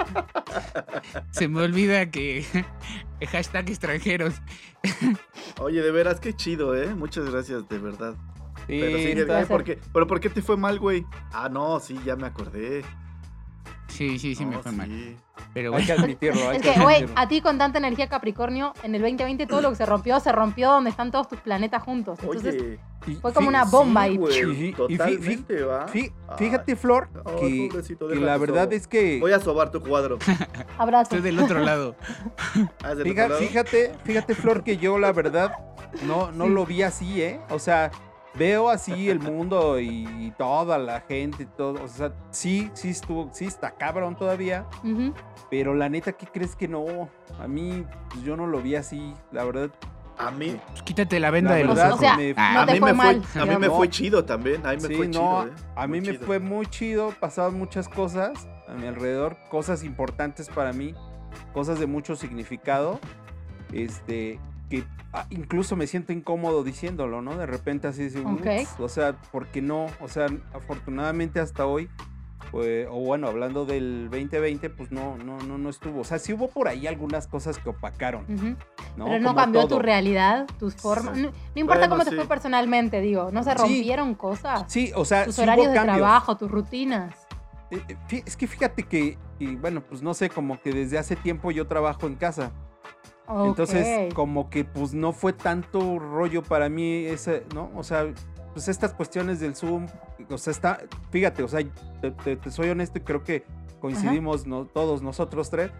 Speaker 3: Se me olvida que (laughs) hashtag extranjeros.
Speaker 1: Oye, de veras, qué chido, ¿eh? Muchas gracias, de verdad.
Speaker 2: sí,
Speaker 1: Pero sí, ¿por qué? ¿Pero por qué te fue mal, güey? Ah, no, sí, ya me acordé.
Speaker 3: Sí, sí, sí me fue mal. Pero
Speaker 2: hay que admitirlo. hay
Speaker 5: Es
Speaker 2: que
Speaker 5: que, güey, a ti con tanta energía Capricornio, en el 2020 todo lo que se rompió, se rompió donde están todos tus planetas juntos. Entonces,
Speaker 1: Oye,
Speaker 2: Y
Speaker 5: fue como una bomba
Speaker 1: sí,
Speaker 5: ahí.
Speaker 1: güey,
Speaker 2: Sí, sí, y fí-
Speaker 1: totalmente, ¿va?
Speaker 2: fí-
Speaker 1: Ay,
Speaker 2: Fíjate, Flor, que, la verdad
Speaker 1: sobo.
Speaker 2: es que...
Speaker 1: Voy a sobar tu cuadro. (laughs)
Speaker 5: abrazo.
Speaker 3: estoy del otro lado. (laughs)
Speaker 1: Ah, ¿es del
Speaker 2: Fija-
Speaker 1: otro lado?
Speaker 2: fíjate, fíjate, Flor, que yo la verdad no, no
Speaker 5: Sí.
Speaker 2: lo vi así, ¿eh? O sea, veo así el mundo y, toda la gente, y todo. O sea, sí, sí estuvo, sí está cabrón todavía. Pero la neta, ¿qué crees que no? A mí, pues, yo no lo vi así, la verdad.
Speaker 1: A mí,
Speaker 3: Pues quítate la venda
Speaker 2: La
Speaker 3: de los
Speaker 2: verdad,
Speaker 5: O sea,
Speaker 2: me-
Speaker 3: Ah,
Speaker 5: no
Speaker 1: a mí
Speaker 5: fue
Speaker 1: me
Speaker 5: mal.
Speaker 1: fue, a mí me
Speaker 5: digamos.
Speaker 1: fue chido también. A mí me
Speaker 2: Sí,
Speaker 1: fue
Speaker 2: no,
Speaker 1: chido, ¿eh?
Speaker 2: a mí
Speaker 1: Muy
Speaker 2: me
Speaker 1: chido.
Speaker 2: fue muy chido, pasaban muchas cosas a mi alrededor, cosas importantes para mí, cosas de mucho significado, este, que ah, incluso me siento incómodo diciéndolo, ¿no? De repente así, dice,
Speaker 5: Ok.
Speaker 2: "Ups", o sea, porque no, o sea, afortunadamente hasta hoy, pues, o bueno, hablando del 2020, pues no, no, no, no estuvo, o sea, sí hubo por ahí algunas cosas que opacaron.
Speaker 5: Pero no
Speaker 2: Como
Speaker 5: cambió
Speaker 2: todo.
Speaker 5: tu realidad, tus formas. No, no importa
Speaker 1: Bueno,
Speaker 5: cómo te
Speaker 1: sí.
Speaker 5: fue personalmente, digo. No se
Speaker 2: Sí.
Speaker 5: rompieron cosas.
Speaker 2: Sí, o sea,
Speaker 5: tus
Speaker 2: hubo
Speaker 5: horarios de
Speaker 2: cambios.
Speaker 5: trabajo, tus rutinas.
Speaker 2: Eh, eh, Es que fíjate que, y bueno, pues no sé, como que desde hace tiempo yo trabajo en casa. Entonces,
Speaker 5: Ok.
Speaker 2: como que pues no fue tanto rollo para mí ese, ¿no? O sea, pues estas cuestiones del Zoom, o sea, está, fíjate, o sea, te, te- te soy honesto y creo que coincidimos no, todos nosotros tres,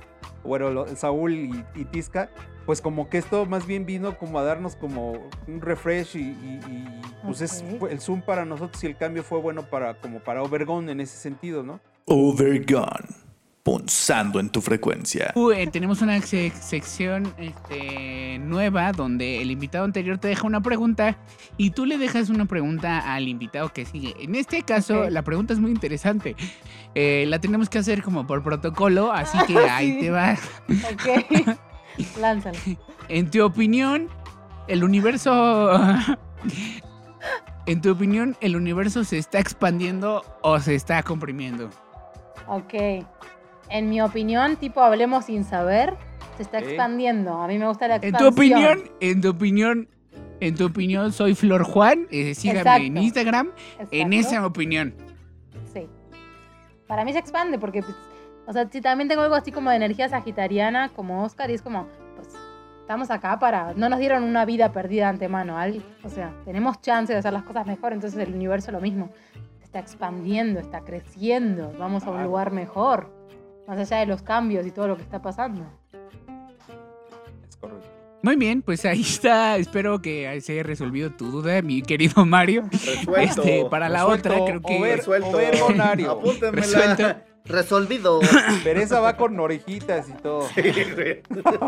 Speaker 2: bueno, lo- Saúl y, y Tisca, pues como que esto más bien vino como a darnos como un refresh y, y- y, pues es,
Speaker 5: Ok.
Speaker 2: fue- el Zoom para nosotros y el cambio fue bueno para como para Obergón en ese sentido, ¿no?
Speaker 4: Overgone. Punzando en tu frecuencia.
Speaker 3: Uh, eh, tenemos una sec- sección este, nueva donde el invitado anterior te deja una pregunta y tú le dejas una pregunta al invitado que sigue. En este caso, la pregunta es muy interesante. Eh, la tenemos que hacer como por protocolo, así que (laughs)
Speaker 5: Ah,
Speaker 3: ahí
Speaker 5: sí.
Speaker 3: te va.
Speaker 5: Ok. (laughs) Lánzalo.
Speaker 3: En tu opinión, el universo... (laughs) en tu opinión, ¿el universo se está expandiendo o se está comprimiendo?
Speaker 5: Ok. En mi opinión, tipo hablemos sin saber, se está expandiendo. A mí me gusta la
Speaker 3: En
Speaker 5: expansión.
Speaker 3: tu opinión, en tu opinión, en tu opinión, soy Flor Juan. eh, sígame
Speaker 5: Exacto.
Speaker 3: en Instagram. En
Speaker 5: Exacto.
Speaker 3: esa opinión.
Speaker 5: Sí. Para mí se expande porque, pues, o sea, si también tengo algo así como de energía sagitariana, como Oscar, y es como, pues, estamos acá para, no nos dieron una vida perdida de antemano, al- o sea, tenemos chance de hacer las cosas mejor, entonces el universo lo mismo, está expandiendo, está creciendo, vamos a un lugar mejor, más allá de los cambios y todo lo que está pasando.
Speaker 2: Es correcto.
Speaker 3: Muy bien, pues ahí está. Espero que se haya resolvido tu duda, mi querido Mario.
Speaker 1: Resuelto.
Speaker 3: Este, para la
Speaker 2: Resuelto,
Speaker 3: otra, creo que.
Speaker 2: over-
Speaker 1: Resuelto. Apúntenmela. (laughs)
Speaker 3: Resuelto.
Speaker 1: Resolvido. (coughs)
Speaker 2: Pero esa va con orejitas y todo. (laughs)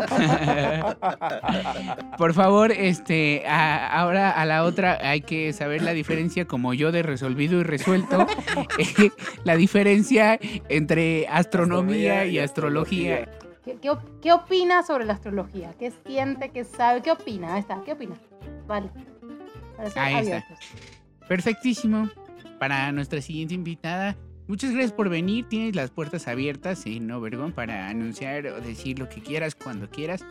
Speaker 3: Por favor, este, a- ahora a la otra hay que saber la diferencia, como yo de resolvido y resuelto, (laughs) eh, la diferencia entre astronomía y astrología.
Speaker 5: ¿Qué, qué op- qué opina sobre la astrología? ¿Qué siente? ¿Qué sabe? ¿Qué opina? Ahí está, ¿qué opina? Vale.
Speaker 3: Ahí está. Perfectísimo. Para nuestra siguiente invitada, muchas gracias por venir. Tienes las puertas abiertas en Obergón para anunciar o decir lo que quieras cuando quieras.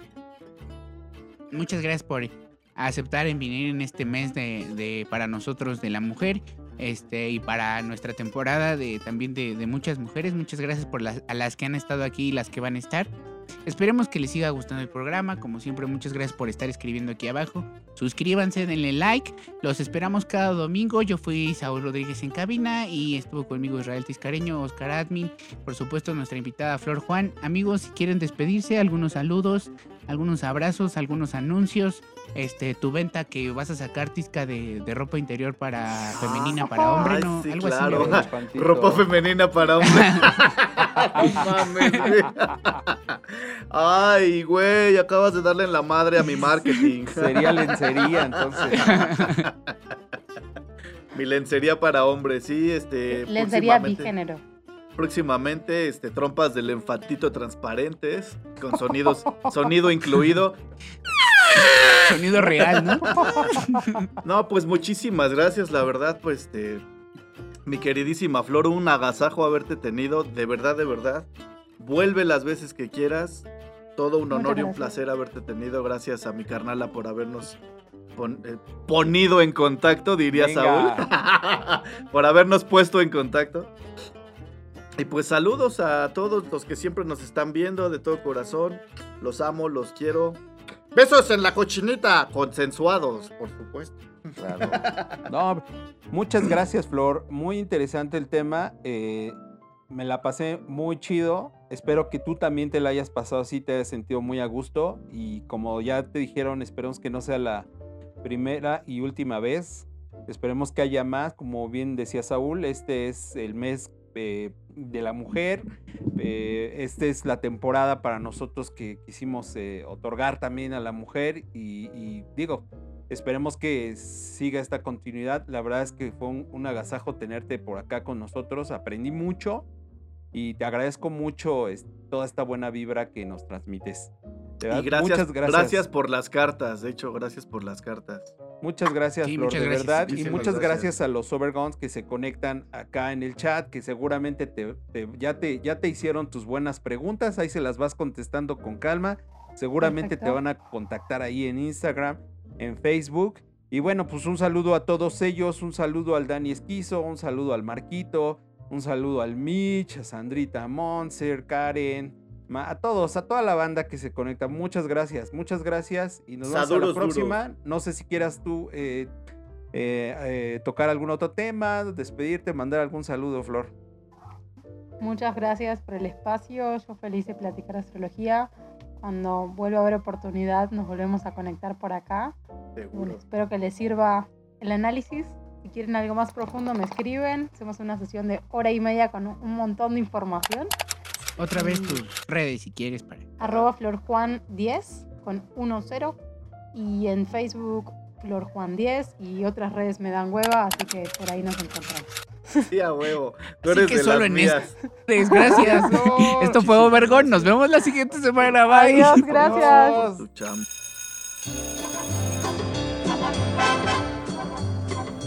Speaker 3: Muchas gracias por aceptar en venir en este mes de- para nosotros de la mujer. Este, y para nuestra temporada de también de, de muchas mujeres. Muchas gracias por las, a las que han estado aquí y las que van a estar. Esperemos que les siga gustando el programa. Como siempre, muchas gracias por estar escribiendo aquí abajo. Suscríbanse, denle like. Los esperamos cada domingo. Yo fui Saúl Rodríguez en cabina y estuvo conmigo Israel Tiscareño, Oscar Admin, por supuesto nuestra invitada Flor Juan. Amigos, si quieren despedirse, algunos saludos, algunos abrazos, algunos anuncios. Este, tu venta que vas a sacar Tisca de, de ropa interior para femenina, para hombre,
Speaker 1: Ay,
Speaker 3: ¿no?
Speaker 1: sí,
Speaker 3: Algo
Speaker 1: claro.
Speaker 3: así. (laughs)
Speaker 1: Ropa femenina para hombre. (laughs) (laughs) Ay, güey, acabas de darle en la madre a mi (laughs) marketing.
Speaker 2: Sería lencería, entonces. (laughs)
Speaker 1: Mi lencería para hombres, sí, este. Próximamente-
Speaker 5: bigénero.
Speaker 1: Próximamente, este, trompas del enfantito transparentes, con (laughs) sonidos, sonido incluido.
Speaker 3: Sonido real, ¿no?
Speaker 1: No, pues muchísimas gracias, la verdad, pues, este, mi queridísima Flor, un agasajo haberte tenido, de verdad, de verdad. Vuelve las veces que quieras. Todo un honor y un placer haberte tenido. Gracias a mi carnala por habernos pon- eh, ponido en contacto, diría
Speaker 2: Venga.
Speaker 1: Saúl. (laughs) por habernos puesto en contacto. Y pues saludos a todos los que siempre nos están viendo de todo corazón. Los amo, los quiero. Besos en la cochinita, consensuados, por supuesto.
Speaker 2: Claro. No, muchas gracias, Flor. Muy interesante el tema. eh, me la pasé muy chido. Espero que tú también te la hayas pasado así, te hayas sentido muy a gusto. Y como ya te dijeron, esperemos que no sea la primera y última vez. Esperemos que haya más. Como bien decía Saúl, este es el mes eh, de la mujer. Eh, esta es la temporada para nosotros que quisimos eh, otorgar también a la mujer. Y, digo, Esperemos que siga esta continuidad. La verdad es que fue un agasajo tenerte por acá con nosotros. Aprendí mucho y te agradezco mucho es- toda esta buena vibra que nos transmites.
Speaker 1: Y gracias,
Speaker 2: muchas
Speaker 1: gracias.
Speaker 2: gracias.
Speaker 1: por las cartas. De hecho, gracias por las cartas.
Speaker 2: Muchas gracias,
Speaker 3: Sí,
Speaker 2: Flor,
Speaker 3: muchas
Speaker 2: de
Speaker 3: gracias.
Speaker 2: verdad. Y muchas
Speaker 1: gracias.
Speaker 2: gracias. a los Overguns que se conectan acá en el chat, que seguramente te, te- ya, te, ya te hicieron tus buenas preguntas. Ahí se las vas contestando con calma. Seguramente te van a contactar ahí en Instagram, en Facebook. Y bueno, pues un saludo a todos ellos, un saludo al Dani Esquizo, un saludo al Marquito, un saludo al Mitch, a Sandrita Monser, Karen, a todos, a toda la banda que se conecta. Muchas gracias, muchas gracias. Y nos vemos a la próxima. No sé si quieras tú eh, eh, eh, tocar algún otro tema, despedirte, mandar algún saludo, Flor.
Speaker 5: Muchas gracias por el espacio. Yo feliz de platicar astrología. Cuando vuelva a haber oportunidad, nos volvemos a conectar por acá. Bueno,
Speaker 1: Seguro.
Speaker 5: espero que les sirva el análisis. Si quieren algo más profundo, me escriben. Hacemos una sesión de hora y media con un montón de información.
Speaker 3: Otra vez tus redes si quieres para.
Speaker 5: Arroba florjuan10 con 10 y en Facebook florjuan10 y otras redes me dan hueva, así que por ahí nos encontramos.
Speaker 1: Sí, a huevo. (laughs) Tú
Speaker 3: Así
Speaker 1: eres
Speaker 3: que
Speaker 1: de
Speaker 3: solo
Speaker 1: las
Speaker 3: en
Speaker 1: mías. (laughs)
Speaker 3: Desgracias. (laughs)
Speaker 2: No,
Speaker 3: Esto fue Overgón. Nos vemos la siguiente semana. Bye.
Speaker 5: Adiós, gracias.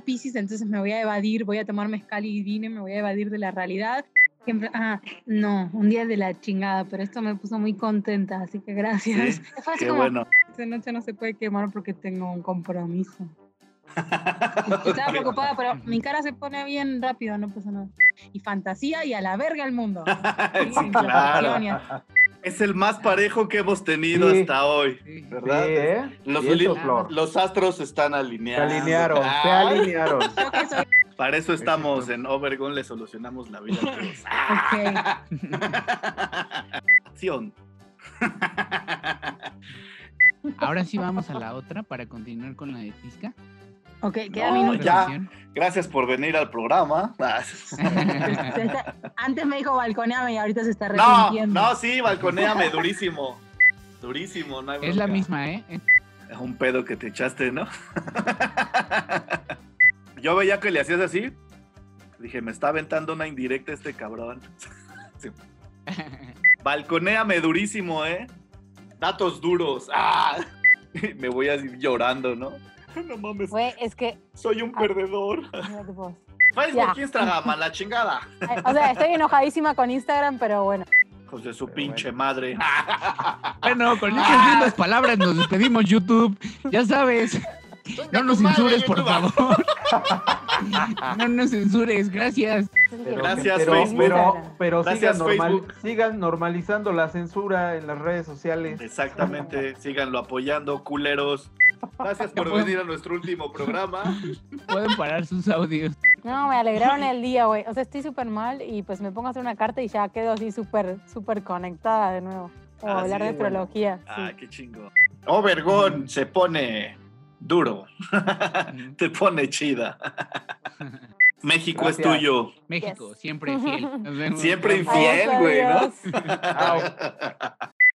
Speaker 5: Pisces, entonces me voy a evadir, voy a tomar mezcal y vine, me voy a evadir de la realidad. Siempre, ah, no, un día de la chingada, pero esto me puso muy contenta, así que gracias.
Speaker 1: Sí, (laughs) Qué
Speaker 5: como,
Speaker 1: bueno.
Speaker 5: Esta noche no se puede quemar porque tengo un compromiso. (laughs)
Speaker 9: Estaba preocupada, pero mi cara se pone bien rápido, no pasa nada. Y fantasía y a la verga el mundo. (laughs)
Speaker 1: Sí, claro. Es el más parejo que hemos tenido
Speaker 2: Sí.
Speaker 1: hasta hoy,
Speaker 3: Sí.
Speaker 1: ¿verdad?
Speaker 10: Sí, ¿eh?
Speaker 1: Los,
Speaker 10: eso,
Speaker 1: astros están
Speaker 10: Se
Speaker 1: alineados.
Speaker 10: alinearon, se
Speaker 1: Ah,
Speaker 10: alinearon.
Speaker 1: Para eso estamos en Overgon, le solucionamos la vida a (laughs) todos.
Speaker 9: Ok.
Speaker 1: Acción.
Speaker 3: Ahora sí vamos a la otra para continuar con la de Tisca.
Speaker 9: Ok, queda
Speaker 1: No,
Speaker 9: minuto.
Speaker 1: ya. Gracias por venir al programa. (laughs)
Speaker 9: Antes me dijo balconeame y ahorita se está
Speaker 1: No,
Speaker 9: arrepintiendo.
Speaker 1: no, sí, balconéame, durísimo. Durísimo, no hay
Speaker 3: Es la misma, ¿eh?
Speaker 1: Es un pedo que te echaste, ¿no? (laughs) Yo veía que le hacías así. Dije, me está aventando una indirecta este cabrón. (laughs) Sí. Balconéame durísimo, ¿eh? Datos duros. ¡Ah! Me voy así llorando, ¿no? (laughs) No mames,
Speaker 5: Güey, es que.
Speaker 1: soy un
Speaker 5: Ah.
Speaker 1: perdedor. (laughs)
Speaker 5: no (laughs)
Speaker 1: Facebook,
Speaker 5: Ya.
Speaker 1: Instagram, a la chingada.
Speaker 5: O sea, estoy enojadísima con Instagram, pero bueno.
Speaker 1: Hijos de su
Speaker 10: Pero
Speaker 1: pinche
Speaker 10: bueno.
Speaker 1: madre.
Speaker 3: Bueno, con esas mismas palabras nos despedimos, YouTube. Ya sabes. No nos censures, por favor. No nos censures, gracias.
Speaker 10: Pero,
Speaker 1: Gracias,
Speaker 10: pero,
Speaker 1: Facebook.
Speaker 10: pero, pero
Speaker 1: Gracias,
Speaker 10: sigan, normal-
Speaker 1: Facebook.
Speaker 10: sigan normalizando la censura en las redes sociales.
Speaker 1: Exactamente, síganlo apoyando, culeros. Gracias por venir a nuestro último programa.
Speaker 3: Pueden parar sus audios.
Speaker 5: No, me alegraron el día, güey. O sea, estoy súper mal y pues me pongo a hacer una carta y ya quedo así súper, súper conectada de nuevo. O
Speaker 1: Ah,
Speaker 5: hablar
Speaker 1: sí,
Speaker 5: de
Speaker 1: bueno.
Speaker 5: astrología. sí.
Speaker 1: Ah, qué chingo. Overgon se pone duro. (laughs) Te pone chida. (laughs) México es tuyo.
Speaker 3: México,
Speaker 5: Yes.
Speaker 3: siempre fiel. Nos vemos.
Speaker 1: Siempre infiel, güey, ¿no? (laughs)